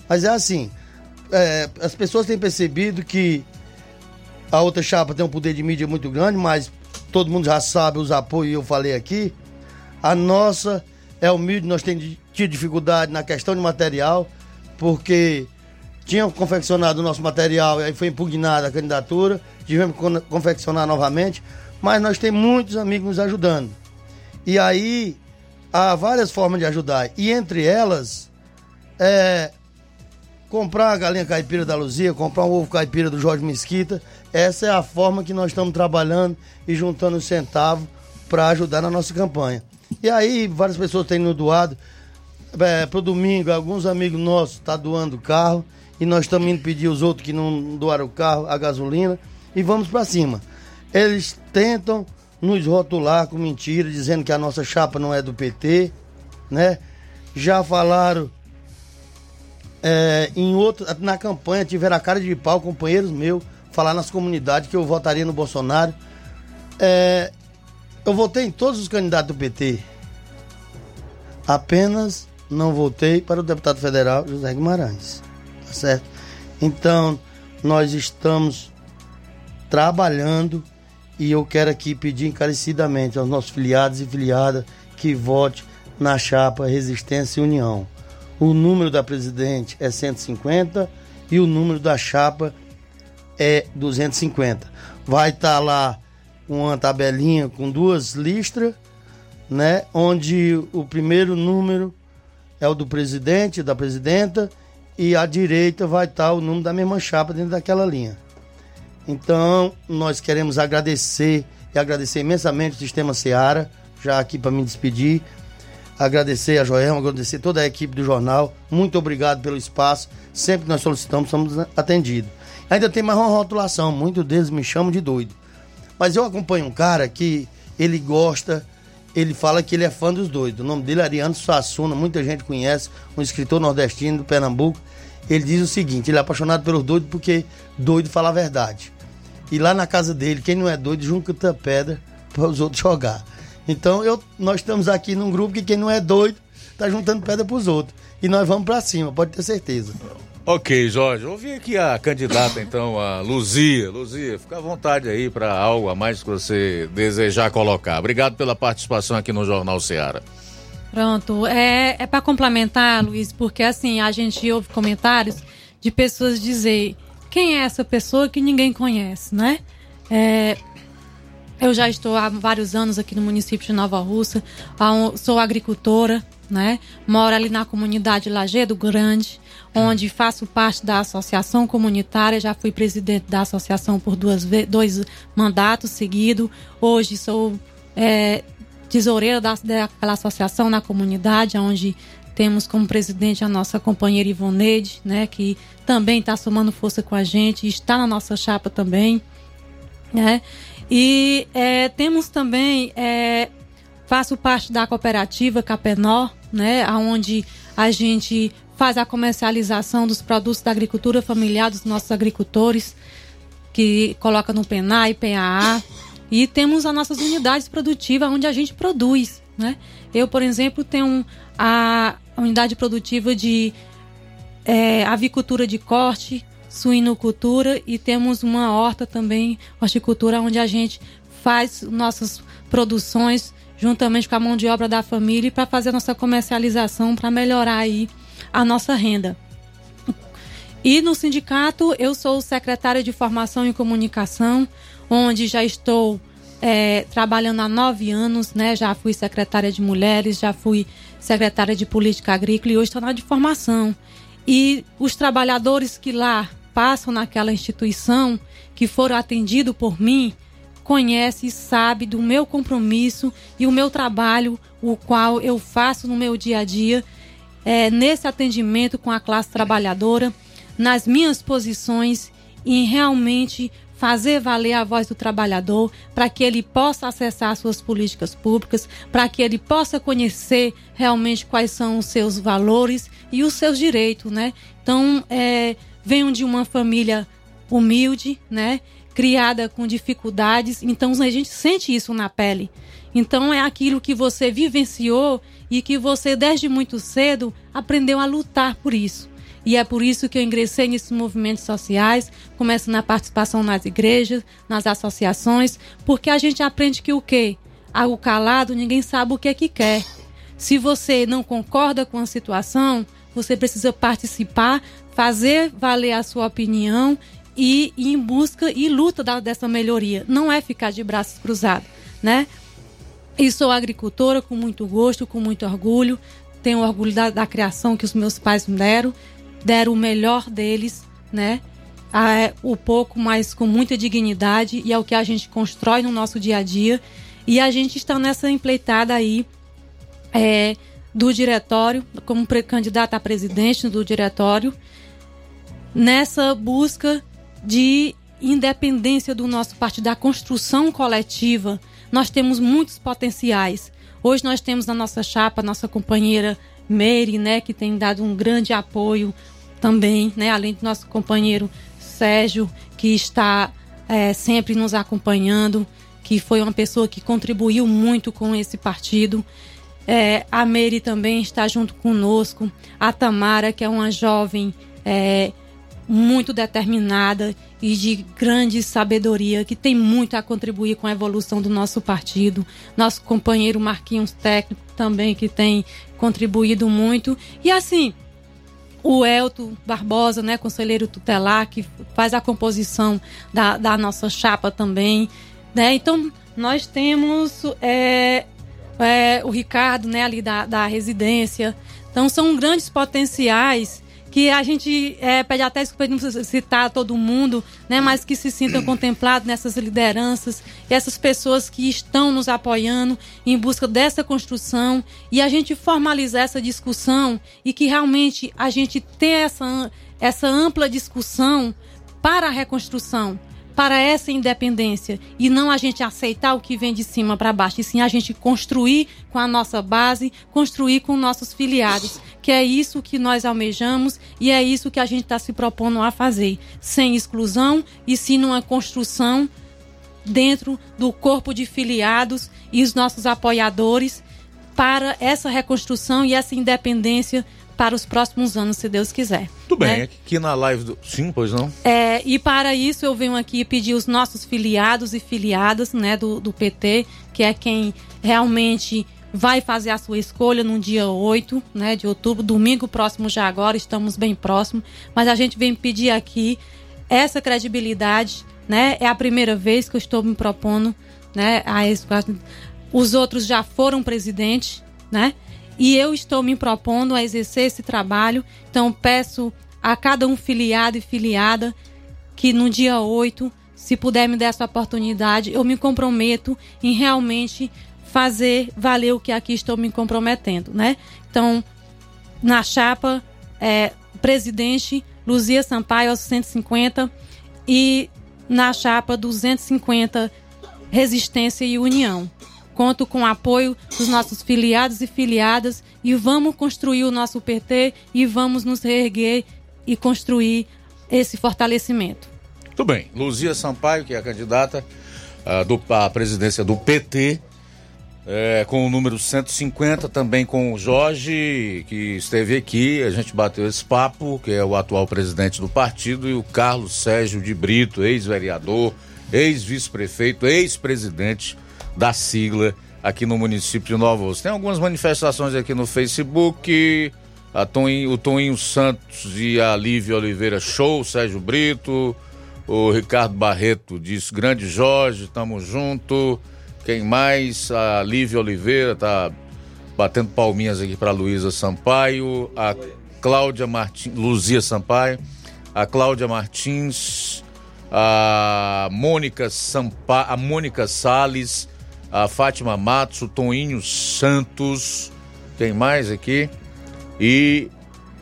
Speaker 15: Mas é assim: é, as pessoas têm percebido que a outra chapa tem um poder de mídia muito grande, mas todo mundo já sabe os apoios, eu falei aqui. A nossa é humilde, nós temos tido dificuldade na questão de material, porque tinham confeccionado o nosso material e aí foi impugnada a candidatura, tivemos que confeccionar novamente mas nós temos muitos amigos nos ajudando. E aí há várias formas de ajudar. E entre elas, é comprar a galinha caipira da Luzia, comprar um ovo caipira do Jorge Mesquita. Essa é a forma que nós estamos trabalhando e juntando centavos para ajudar na nossa campanha. E aí várias pessoas têm nos doado. É, para o domingo, alguns amigos nossos estão tá doando carro e nós estamos indo pedir os outros que não doaram o carro, a gasolina e vamos para cima. Eles tentam nos rotular com mentira, dizendo que a nossa chapa não é do PT, né? Já falaram é, em outro, na campanha tiveram a cara de pau, companheiros meus, falar nas comunidades que eu votaria no Bolsonaro. É, eu votei em todos os candidatos do PT. Apenas não votei para o deputado federal José Guimarães. Tá certo? Então, nós estamos trabalhando e eu quero aqui pedir encarecidamente aos nossos filiados e filiadas que vote na chapa Resistência e União. O número da presidente é 150 e o número da chapa é 250. Vai estar tá lá uma tabelinha com duas listras, né? Onde o primeiro número é o do presidente, da presidenta, e à direita vai estar tá o número da mesma chapa dentro daquela linha. Então, nós queremos agradecer e agradecer imensamente o Sistema Seara, já aqui para me despedir. Agradecer a Joelma, agradecer toda a equipe do jornal. Muito obrigado pelo espaço. Sempre que nós solicitamos, somos atendidos. Ainda tem mais uma rotulação, muitos deles me chamam de doido. Mas eu acompanho um cara que ele gosta, ele fala que ele é fã dos doidos. O nome dele é Ariano Suassuna, muita gente conhece, um escritor nordestino do Pernambuco. Ele diz o seguinte: ele é apaixonado pelos doidos porque doido fala a verdade. E lá na casa dele, quem não é doido, junta pedra para os outros jogar. Então eu, nós estamos aqui num grupo que quem não é doido tá juntando pedra pros outros. E nós vamos para cima, pode ter certeza.
Speaker 1: Ok, Jorge. Ouvi aqui a candidata, então, a Luzia. Luzia, fica à vontade aí para algo a mais que você desejar colocar. Obrigado pela participação aqui no Jornal Ceará.
Speaker 16: Pronto. É, é para complementar, Luiz, porque assim, a gente ouve comentários de pessoas dizer quem é essa pessoa que ninguém conhece, né? É, eu já estou há vários anos aqui no município de Nova Russa, sou agricultora, né? Moro ali na comunidade Lajeado Grande, onde faço parte da associação comunitária, já fui presidente da associação por duas dois mandatos seguidos. Hoje sou é, tesoureira da, daquela associação na comunidade, onde temos como presidente a nossa companheira Ivoneide, né, que também está somando força com a gente, está na nossa chapa também, né? E é, temos também, é, faço parte da cooperativa Capenó, né, onde a gente faz a comercialização dos produtos da agricultura familiar dos nossos agricultores, que coloca no PENAI, PAA. E temos as nossas unidades produtivas onde a gente produz. Né? Eu, por exemplo, tenho a unidade produtiva de é, avicultura de corte, suinocultura e temos uma horta também, horticultura, onde a gente faz nossas produções juntamente com a mão de obra da família para fazer nossa comercialização para melhorar aí a nossa renda. E no sindicato, eu sou secretária de Formação e Comunicação, onde já estou é, trabalhando há nove anos, né? Já fui secretária de Mulheres, já fui secretária de Política Agrícola e hoje estou na de Formação. E os trabalhadores que lá passam naquela instituição, que foram atendidos por mim, conhece e sabe do meu compromisso e o meu trabalho, o qual eu faço no meu dia a dia é, nesse atendimento com a classe trabalhadora, nas minhas posições em realmente fazer valer a voz do trabalhador para que ele possa acessar suas políticas públicas, para que ele possa conhecer realmente quais são os seus valores e os seus direitos, né? Então, é, venho de uma família humilde, né? Criada com dificuldades, então a gente sente isso na pele. Então é aquilo que você vivenciou e que você, desde muito cedo, aprendeu a lutar por isso. E é por isso que eu ingressei nesses movimentos sociais, começo na participação nas igrejas, nas associações, porque a gente aprende que o quê? Algo calado, ninguém sabe o que é que quer. Se você não concorda com a situação, você precisa participar, fazer valer a sua opinião e ir em busca e luta da, dessa melhoria. Não é ficar de braços cruzados, né? E sou agricultora com muito gosto, com muito orgulho. Tenho orgulho da, da criação que os meus pais me deram. Deram o melhor deles, né? Ah, o pouco, mas com muita dignidade. E é o que a gente constrói no nosso dia a dia. E a gente está nessa empleitada aí é, do diretório, como candidata a presidente do diretório, nessa busca de independência do nosso partido, da construção coletiva nós temos muitos potenciais. Hoje nós temos na nossa chapa, nossa companheira Mary, né, que tem dado um grande apoio também, né, além do nosso companheiro Sérgio, que está é, sempre nos acompanhando, que foi uma pessoa que contribuiu muito com esse partido. É, a Mary também está junto conosco. A Tamara, que é uma jovem é, muito determinada e de grande sabedoria, que tem muito a contribuir com a evolução do nosso partido. Nosso companheiro Marquinhos Técnico também, que tem contribuído muito. E assim, o Elto Barbosa, né, conselheiro tutelar, que faz a composição da, da nossa chapa também. Né? Então, nós temos é, é, o Ricardo, né, ali da, da residência. Então, são grandes potenciais que a gente é, pede até desculpa de não citar todo mundo, né, mas que se sintam contemplados nessas lideranças essas pessoas que estão nos apoiando em busca dessa construção e a gente formalizar essa discussão e que realmente a gente tenha essa, essa ampla discussão para a reconstrução para essa independência e não a gente aceitar o que vem de cima para baixo, e sim a gente construir com a nossa base, construir com nossos filiados, que é isso que nós almejamos e é isso que a gente está se propondo a fazer, sem exclusão e sim numa construção dentro do corpo de filiados e os nossos apoiadores para essa reconstrução e essa independência para os próximos anos, se Deus quiser.
Speaker 1: Tudo bem,
Speaker 16: né?
Speaker 1: aqui na live do. Sim, pois não?
Speaker 16: É, e para isso eu venho aqui pedir os nossos filiados e filiadas né, do, do PT, que é quem realmente vai fazer a sua escolha no dia 8 né, de outubro, domingo próximo já agora, estamos bem próximos, mas a gente vem pedir aqui essa credibilidade, né? É a primeira vez que eu estou me propondo, né, a esse os outros já foram presidente, né? E eu estou me propondo a exercer esse trabalho. Então peço a cada um filiado e filiada que no dia 8, se puder me dar essa oportunidade, eu me comprometo em realmente fazer valer o que aqui estou me comprometendo, né? Então, na chapa, é, presidente Luzia Sampaio aos 150 e na chapa 250 Resistência e União. Conto com o apoio dos nossos filiados e filiadas e vamos construir o nosso PT e vamos nos reerguer e construir esse fortalecimento.
Speaker 1: Tudo bem. Luzia Sampaio, que é a candidata ah, do, à presidência do PT, é, com o número 150, também com o Jorge, que esteve aqui, a gente bateu esse papo, que é o atual presidente do partido, e o Carlos Sérgio de Brito, ex-vereador, ex-vice-prefeito, ex-presidente da sigla aqui no município de Nova. Tem algumas manifestações aqui no Facebook, Toninho, o Toninho Santos e a Lívia Oliveira Show, Sérgio Brito, o Ricardo Barreto diz, grande Jorge, tamo junto. Quem mais? A Lívia Oliveira tá batendo palminhas aqui para Luísa Sampaio, a Cláudia Martins, Luzia Sampaio, a Cláudia Martins, a Mônica Sampa, a Mônica Sales, a Fátima Matos, o Toninho Santos, tem mais aqui? E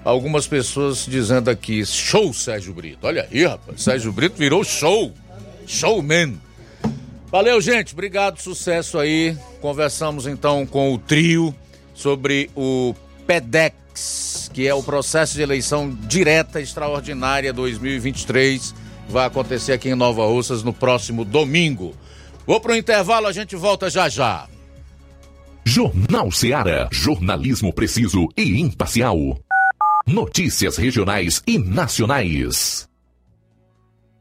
Speaker 1: algumas pessoas dizendo aqui, show Sérgio Brito. Olha aí, rapaz, Sérgio Brito virou show. Showman. Valeu, gente. Obrigado, sucesso aí. Conversamos então com o trio sobre o PEDEX, que é o processo de eleição direta extraordinária 2023. Vai acontecer aqui em Nova Russas no próximo domingo. Vou pro intervalo, a gente volta já já.
Speaker 6: Jornal Seara. Jornalismo preciso e imparcial. Notícias regionais e nacionais.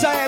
Speaker 8: Russas,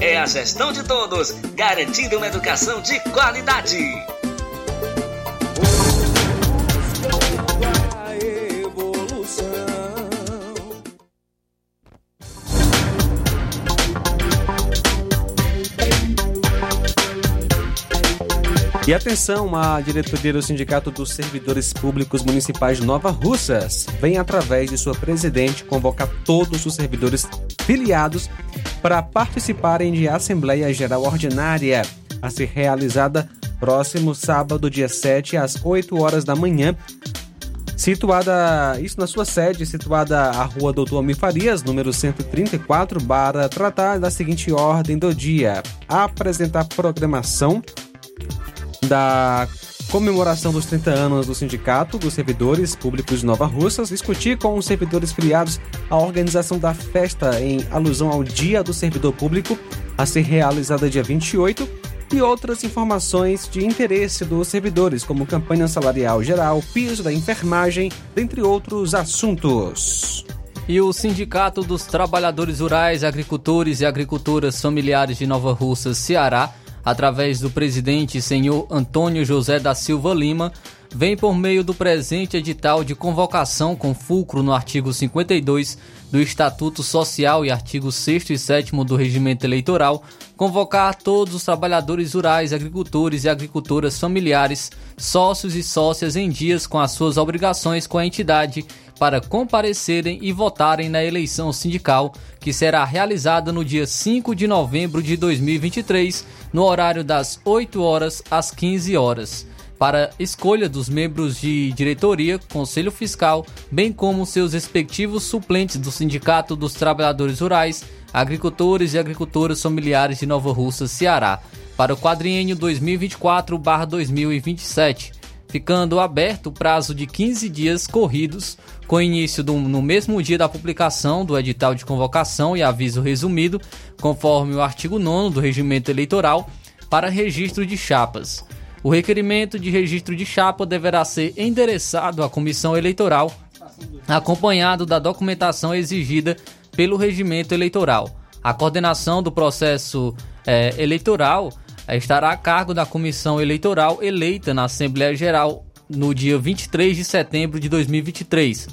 Speaker 18: É a gestão de todos, garantindo uma educação de qualidade.
Speaker 2: E atenção, a diretoria do Sindicato dos Servidores Públicos Municipais de Nova Russas vem, através de sua presidente, convocar todos os servidores filiados para participarem de Assembleia Geral Ordinária, a ser realizada próximo sábado, dia 7, às 8 horas da manhã, situada, isso na sua sede, situada a Rua Doutor Amir Farias, número 134, para tratar da seguinte ordem do dia: apresentar programação da comemoração dos 30 anos do Sindicato dos Servidores Públicos de Nova Russas, discutir com os servidores filiados a organização da festa em alusão ao Dia do Servidor Público, a ser realizada dia 28, e outras informações de interesse dos servidores, como campanha salarial geral, piso da enfermagem, dentre outros assuntos.
Speaker 3: E o Sindicato dos Trabalhadores Rurais, Agricultores e Agricultoras Familiares de Nova Russas, Ceará, através do presidente senhor Antônio José da Silva Lima, vem por meio do presente edital de convocação com fulcro no artigo 52 do Estatuto Social e artigo 6 e 7 do Regimento Eleitoral, convocar todos os trabalhadores rurais, agricultores e agricultoras familiares, sócios e sócias em dias com as suas obrigações com a entidade para comparecerem e votarem na eleição sindical, que será realizada no dia 5 de novembro de 2023, no horário das 8 horas às 15 horas. Para escolha dos membros de diretoria, conselho fiscal, bem como seus respectivos suplentes do Sindicato dos Trabalhadores Rurais, Agricultores e Agricultoras Familiares de Nova Russa, Ceará, para o quadriênio 2024-2027, ficando aberto o prazo de 15 dias corridos, com início do, no mesmo dia da publicação do edital de convocação e aviso resumido, conforme o artigo 9 do Regimento Eleitoral, para registro de chapas. O requerimento de registro de chapa deverá ser endereçado à comissão eleitoral, acompanhado da documentação exigida pelo regimento eleitoral. A coordenação do processo é, eleitoral é, estará a cargo da comissão eleitoral eleita na Assembleia Geral no dia 23 de setembro de 2023.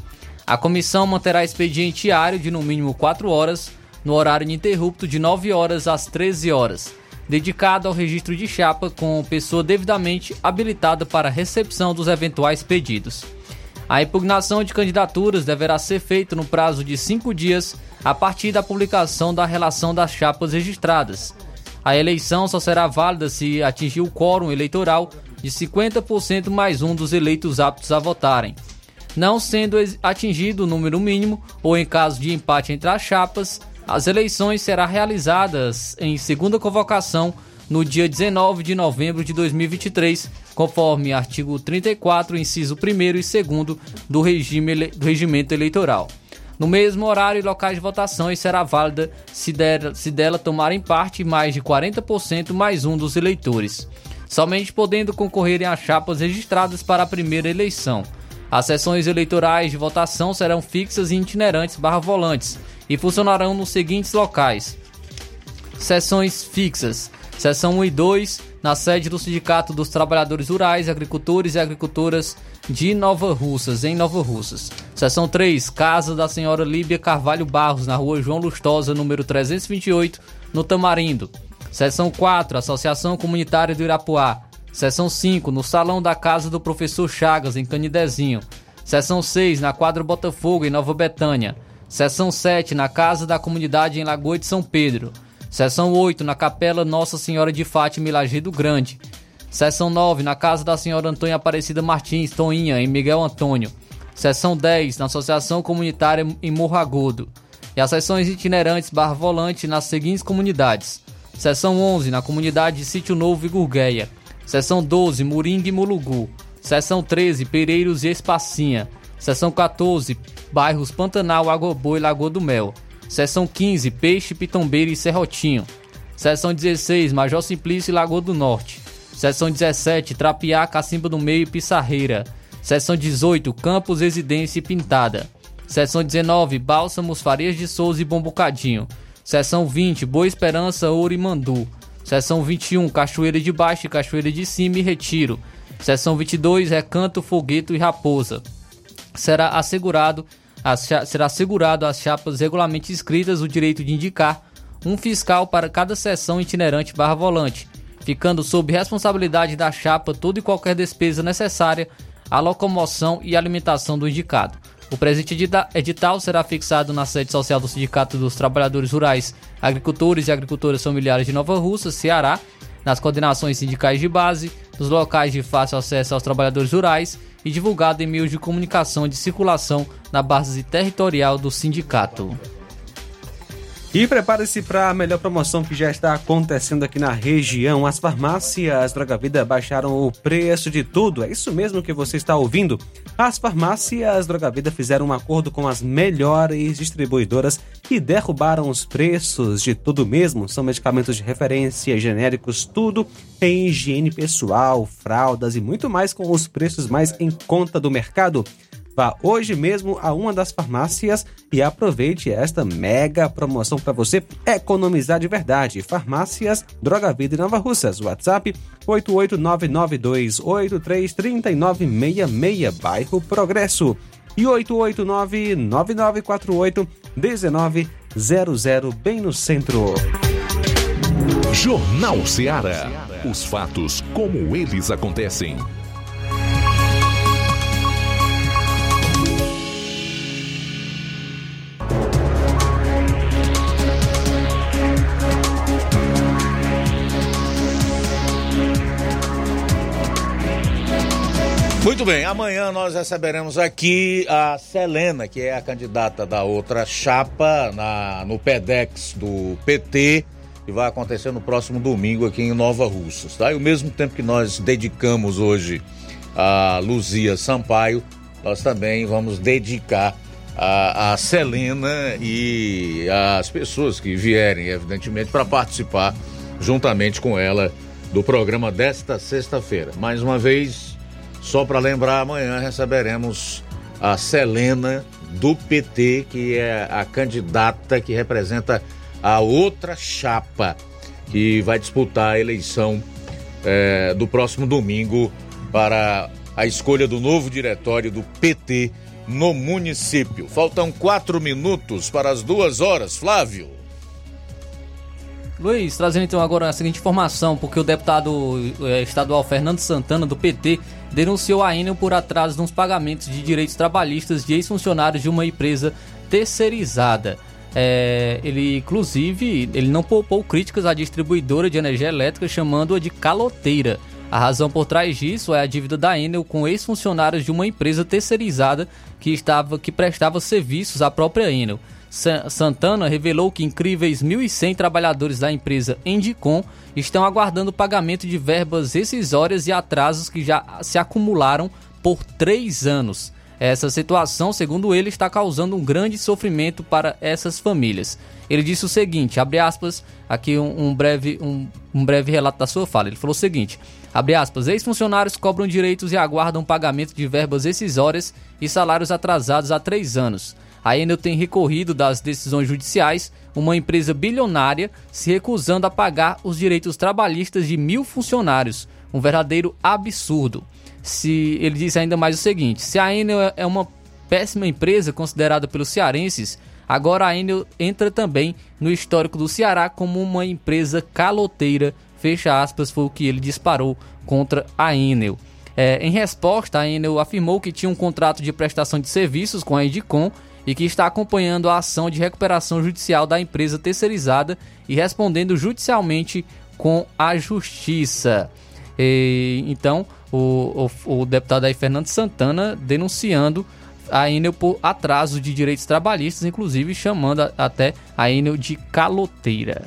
Speaker 3: A comissão manterá expediente diário de no mínimo 4 horas, no horário ininterrupto de 9 horas às 13 horas dedicado ao registro de chapa com pessoa devidamente habilitada para recepção dos eventuais pedidos. A impugnação de candidaturas deverá ser feita no prazo de cinco dias a partir da publicação da relação das chapas registradas. A eleição só será válida se atingir o quórum eleitoral de 50% mais um dos eleitos aptos a votarem. Não sendo atingido o número mínimo, ou em caso de empate entre as chapas, as eleições serão realizadas em segunda convocação no dia 19 de novembro de 2023, conforme artigo 34, inciso 1 e 2 do, regime, do regimento eleitoral. No mesmo horário e locais de votações será válida se, der, se dela tomarem parte mais de 40% mais um dos eleitores, somente podendo concorrerem a chapas registradas para a primeira eleição. As sessões eleitorais de votação serão fixas e itinerantes barra volantes e funcionarão nos seguintes locais: sessões fixas, seção 1 e 2, na sede do Sindicato dos Trabalhadores Rurais, Agricultores e Agricultoras de Nova Russas, em Nova Russas. Seção 3, Casa da Senhora Líbia Carvalho Barros, na rua João Lustosa, número 328, no Tamarindo. Seção 4, Associação Comunitária do Irapuá. Seção 5, no Salão da Casa do Professor Chagas, em Canidezinho. Seção 6, na quadra Botafogo, em Nova Betânia. Seção 7, na Casa da Comunidade em Lagoa de São Pedro. Seção 8, na Capela Nossa Senhora de Fátima em Lajeado Grande. Seção 9, na Casa da Senhora Antônia Aparecida Martins, Toinha, em Miguel Antônio. Seção 10, na Associação Comunitária em Morro Agudo. E as sessões itinerantes barra volante nas seguintes comunidades. Seção 11, na comunidade de Sítio Novo e Gurgueia. Seção 12, Moringa e Mulugu. Seção 13, Pereiros e Espacinha. Seção 14, bairros Pantanal, Boa e Lagoa do Mel. Seção 15, Peixe, Pitombeira e Serrotinho. Seção 16, Major Simplício e Lagoa do Norte. Seção 17, Trapiá, Cacimba do Meio e Pissarreira. Seção 18, Campos, Residência e Pintada. Seção 19, Bálsamos, Farias de Souza e Bombucadinho. Seção 20, Boa Esperança, Ouro e Mandu. Seção 21, Cachoeira de Baixo Cachoeira de Cima e Retiro. Seção 22, Recanto, Fogueto e Raposa será assegurado, as, será assegurado às chapas regularmente inscritas o direito de indicar um fiscal para cada sessão itinerante barra volante, ficando sob responsabilidade da chapa toda e qualquer despesa necessária à locomoção e alimentação do indicado. O presente edital será fixado na sede social do Sindicato dos Trabalhadores Rurais, Agricultores e Agricultoras Familiares de Nova Russa, Ceará, nas coordenações sindicais de base, nos locais de fácil acesso aos trabalhadores rurais e divulgado em meios de comunicação de circulação na base territorial do sindicato.
Speaker 2: E prepare-se para a melhor promoção que já está acontecendo aqui na região. As farmácias Droga Vida baixaram o preço de tudo. É isso mesmo que você está ouvindo. As farmácias Droga Vida fizeram um acordo com as melhores distribuidoras que derrubaram os preços de tudo mesmo. São medicamentos de referência, genéricos, tudo em higiene pessoal, fraldas e muito mais com os preços mais em conta do mercado. Vá hoje mesmo a uma das farmácias e aproveite esta mega promoção para você economizar de verdade. Farmácias Droga Vida e Nova Russas. WhatsApp 88992833966, bairro Progresso. E 889-9948-1900, bem no centro.
Speaker 6: Jornal Ceará. Os fatos como eles acontecem.
Speaker 1: Muito bem, amanhã nós receberemos aqui a Selena, que é a candidata da outra chapa na, no PEDEX do PT, que vai acontecer no próximo domingo aqui em Nova Russas. Tá? E ao mesmo tempo que nós dedicamos hoje a Luzia Sampaio, nós também vamos dedicar a, a Selena e as pessoas que vierem, evidentemente, para participar juntamente com ela do programa desta sexta-feira. Mais uma vez, só para lembrar, amanhã receberemos a Selena do PT, que é a candidata que representa a outra chapa que vai disputar a eleição é, do próximo domingo para a escolha do novo diretório do PT no município. Faltam quatro minutos para as duas horas, Flávio.
Speaker 3: Luiz, trazendo então agora a seguinte informação, porque o deputado eh, estadual Fernando Santana, do PT, denunciou a Enel por atraso nos pagamentos de direitos trabalhistas de ex-funcionários de uma empresa terceirizada. É, ele, inclusive, ele não poupou críticas à distribuidora de energia elétrica, chamando-a de caloteira. A razão por trás disso é a dívida da Enel com ex-funcionários de uma empresa terceirizada que, estava, que prestava serviços à própria Enel. Santana revelou que incríveis 1.100 trabalhadores da empresa Endicom estão aguardando o pagamento de verbas rescisórias e atrasos que já se acumularam por três anos. Essa situação, segundo ele, está causando um grande sofrimento para essas famílias. Ele disse o seguinte, abre aspas, aqui um, um breve, um, um, breve relato da sua fala. Ele falou o seguinte, abre aspas, ex-funcionários cobram direitos e aguardam pagamento de verbas rescisórias e salários atrasados há três anos. A Enel tem recorrido das decisões judiciais, uma empresa bilionária se recusando a pagar os direitos trabalhistas de mil funcionários. Um verdadeiro absurdo. Se ele diz ainda mais o seguinte: se a Enel é uma péssima empresa considerada pelos cearenses, agora a Enel entra também no histórico do Ceará como uma empresa caloteira. Fecha aspas, foi o que ele disparou contra a Enel. É, em resposta, a Enel afirmou que tinha um contrato de prestação de serviços com a Edicom e que está acompanhando a ação de recuperação judicial da empresa terceirizada e respondendo judicialmente com a justiça. E, então, o, o, o, deputado aí, Fernando Santana, denunciando a Enel por atraso de direitos trabalhistas, inclusive chamando a, até a Enel de caloteira.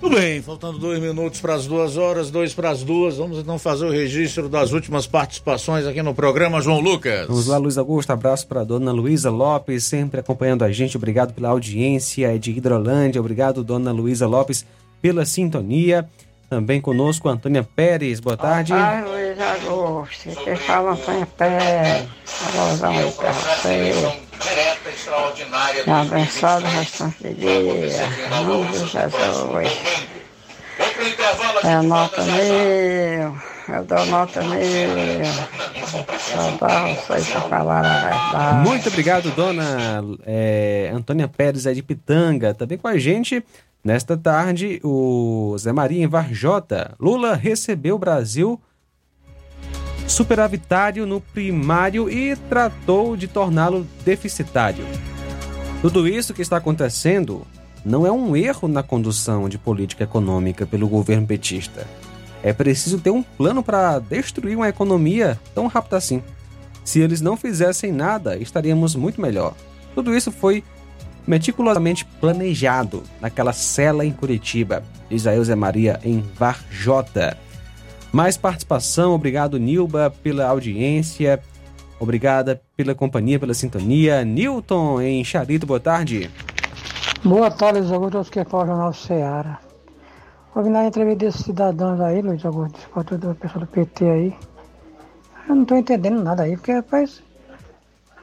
Speaker 1: Tudo bem, faltando dois minutos para as duas horas, dois para as duas. Vamos então fazer o registro das últimas participações aqui no programa, João Lucas.
Speaker 2: Vamos lá, Luiz Augusto. Abraço para a dona Luísa Lopes, sempre acompanhando a gente. Obrigado pela audiência é de Hidrolândia. Obrigado, dona Luísa Lopes, pela sintonia. Também conosco, Antônia Pérez. Boa tarde.
Speaker 19: Ai, Luiz Augusto. Quem fala, Antônia Pérez. Alôzão aí para você. Me abençoado o restante de dia. Em nome de Jesus. É nota mil. Eu dou nota mil. Só dá vocês para falar a verdade.
Speaker 2: Muito obrigado, dona é, Antônia Pérez, é de Pitanga. Também com a gente Nesta tarde, o Zé Maria em Varjota, Lula recebeu o Brasil superavitário no primário e tratou de torná-lo deficitário. Tudo isso que está acontecendo não é um erro na condução de política econômica pelo governo petista. É preciso ter um plano para destruir uma economia tão rápido assim. Se eles não fizessem nada, estaríamos muito melhor. Tudo isso foi meticulosamente planejado naquela cela em Curitiba. Zé Maria em Varjota. Mais participação, obrigado Nilba pela audiência, obrigada pela companhia, pela sintonia. Newton em Charito, boa tarde.
Speaker 20: Boa tarde, Luiz Augusto, que é o Jornal Ceará. Ouvindo a entrevista desses cidadãos aí, Luiz Augusto, do pessoal do PT aí, eu não estou entendendo nada aí, porque parece,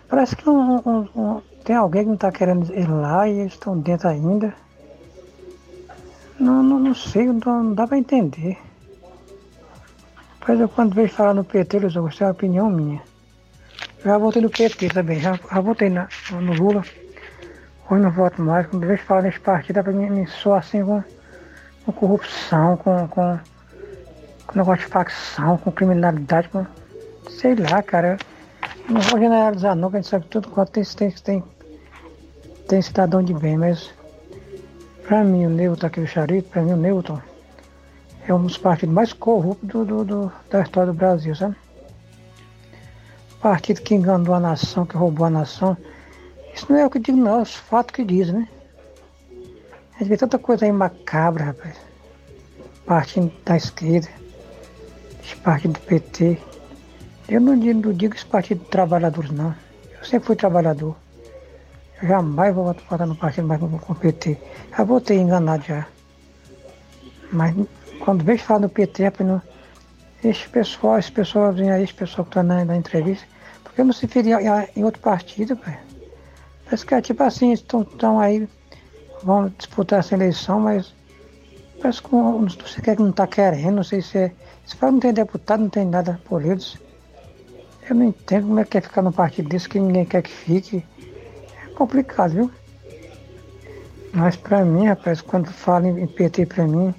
Speaker 20: parece que um, um, um, tem alguém que não está querendo ir lá e eles estão dentro ainda. Não, não, não sei, não, não dá para entender. Mas eu quando vejo falar no PT, Luiz Augusto, é a opinião minha. Já votei no PT também, já, já votei na, no Lula. Hoje não voto mais. Quando vejo falar nesse partido, é pra mim me soar assim com, com corrupção, com, com, com negócio de facção, com criminalidade, com. Sei lá, cara. Não vou generalizar não, que a gente sabe tudo quanto tem, tem, tem, tem cidadão de bem, mas pra mim o Newton aqui do Charito, pra mim o Newton é um dos partidos mais corruptos do, do, do, da história do Brasil, sabe? Partido que enganou a nação, que roubou a nação. Isso não é o que eu digo, não, é os fatos que dizem, né? A gente vê tanta coisa aí macabra, rapaz. Partido da esquerda, esse partido do PT. Eu não digo, não digo esse partido de trabalhadores, não. Eu sempre fui trabalhador. Eu jamais vou votar no partido mais com o PT. Já votei enganado já. Mas quando vejo falar do PT, é não, esse pessoal, esse pessoalzinho aí, esse pessoal que está na, na, entrevista, porque não se feria em outro partido, pai? Parece que é tipo assim, estão aí, vão disputar essa eleição, mas parece que não sei que não está querendo, não sei se é. Se fala não tem deputado, não tem nada por eles. Eu não entendo como é que é ficar num partido desse que ninguém quer que fique. É complicado, viu? Mas pra mim, rapaz, quando falam em PT pra mim,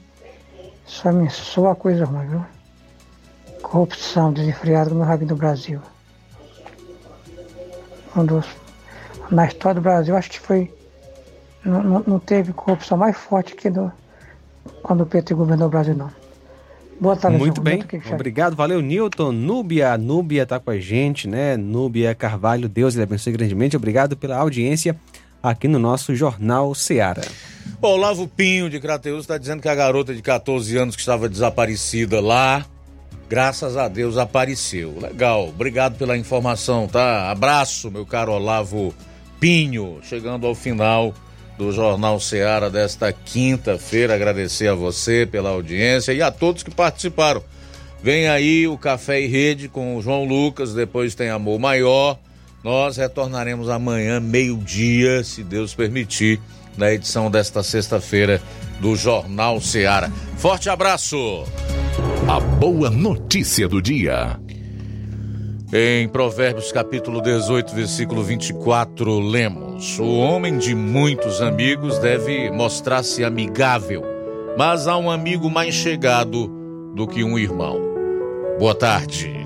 Speaker 20: só me soa coisa ruim, viu? Corrupção desenfreada no rabinho do Brasil. Quando, na história do Brasil, acho que foi. Não, não, não teve corrupção mais forte que do, quando o PT governou o Brasil, não. Boa tarde,
Speaker 2: Muito bem, obrigado, valeu Newton, Núbia, Núbia tá com a gente, né? Núbia Carvalho, Deus lhe abençoe grandemente, obrigado pela audiência aqui no nosso Jornal Seara.
Speaker 1: O Olavo Pinho de Crateus está dizendo que a garota de 14 anos que estava desaparecida lá, graças a Deus apareceu. Legal, obrigado pela informação, tá? Abraço, meu caro Olavo Pinho, chegando ao final do Jornal Seara desta quinta-feira. Agradecer a você pela audiência e a todos que participaram. Vem aí o Café e Rede com o João Lucas, depois tem Amor Maior. Nós retornaremos amanhã, meio-dia, se Deus permitir, na edição desta sexta-feira do Jornal Seara. Forte abraço!
Speaker 6: A boa notícia do dia.
Speaker 1: Em Provérbios capítulo 18, versículo 24, lemos: O homem de muitos amigos deve mostrar-se amigável, mas há um amigo mais chegado do que um irmão. Boa tarde.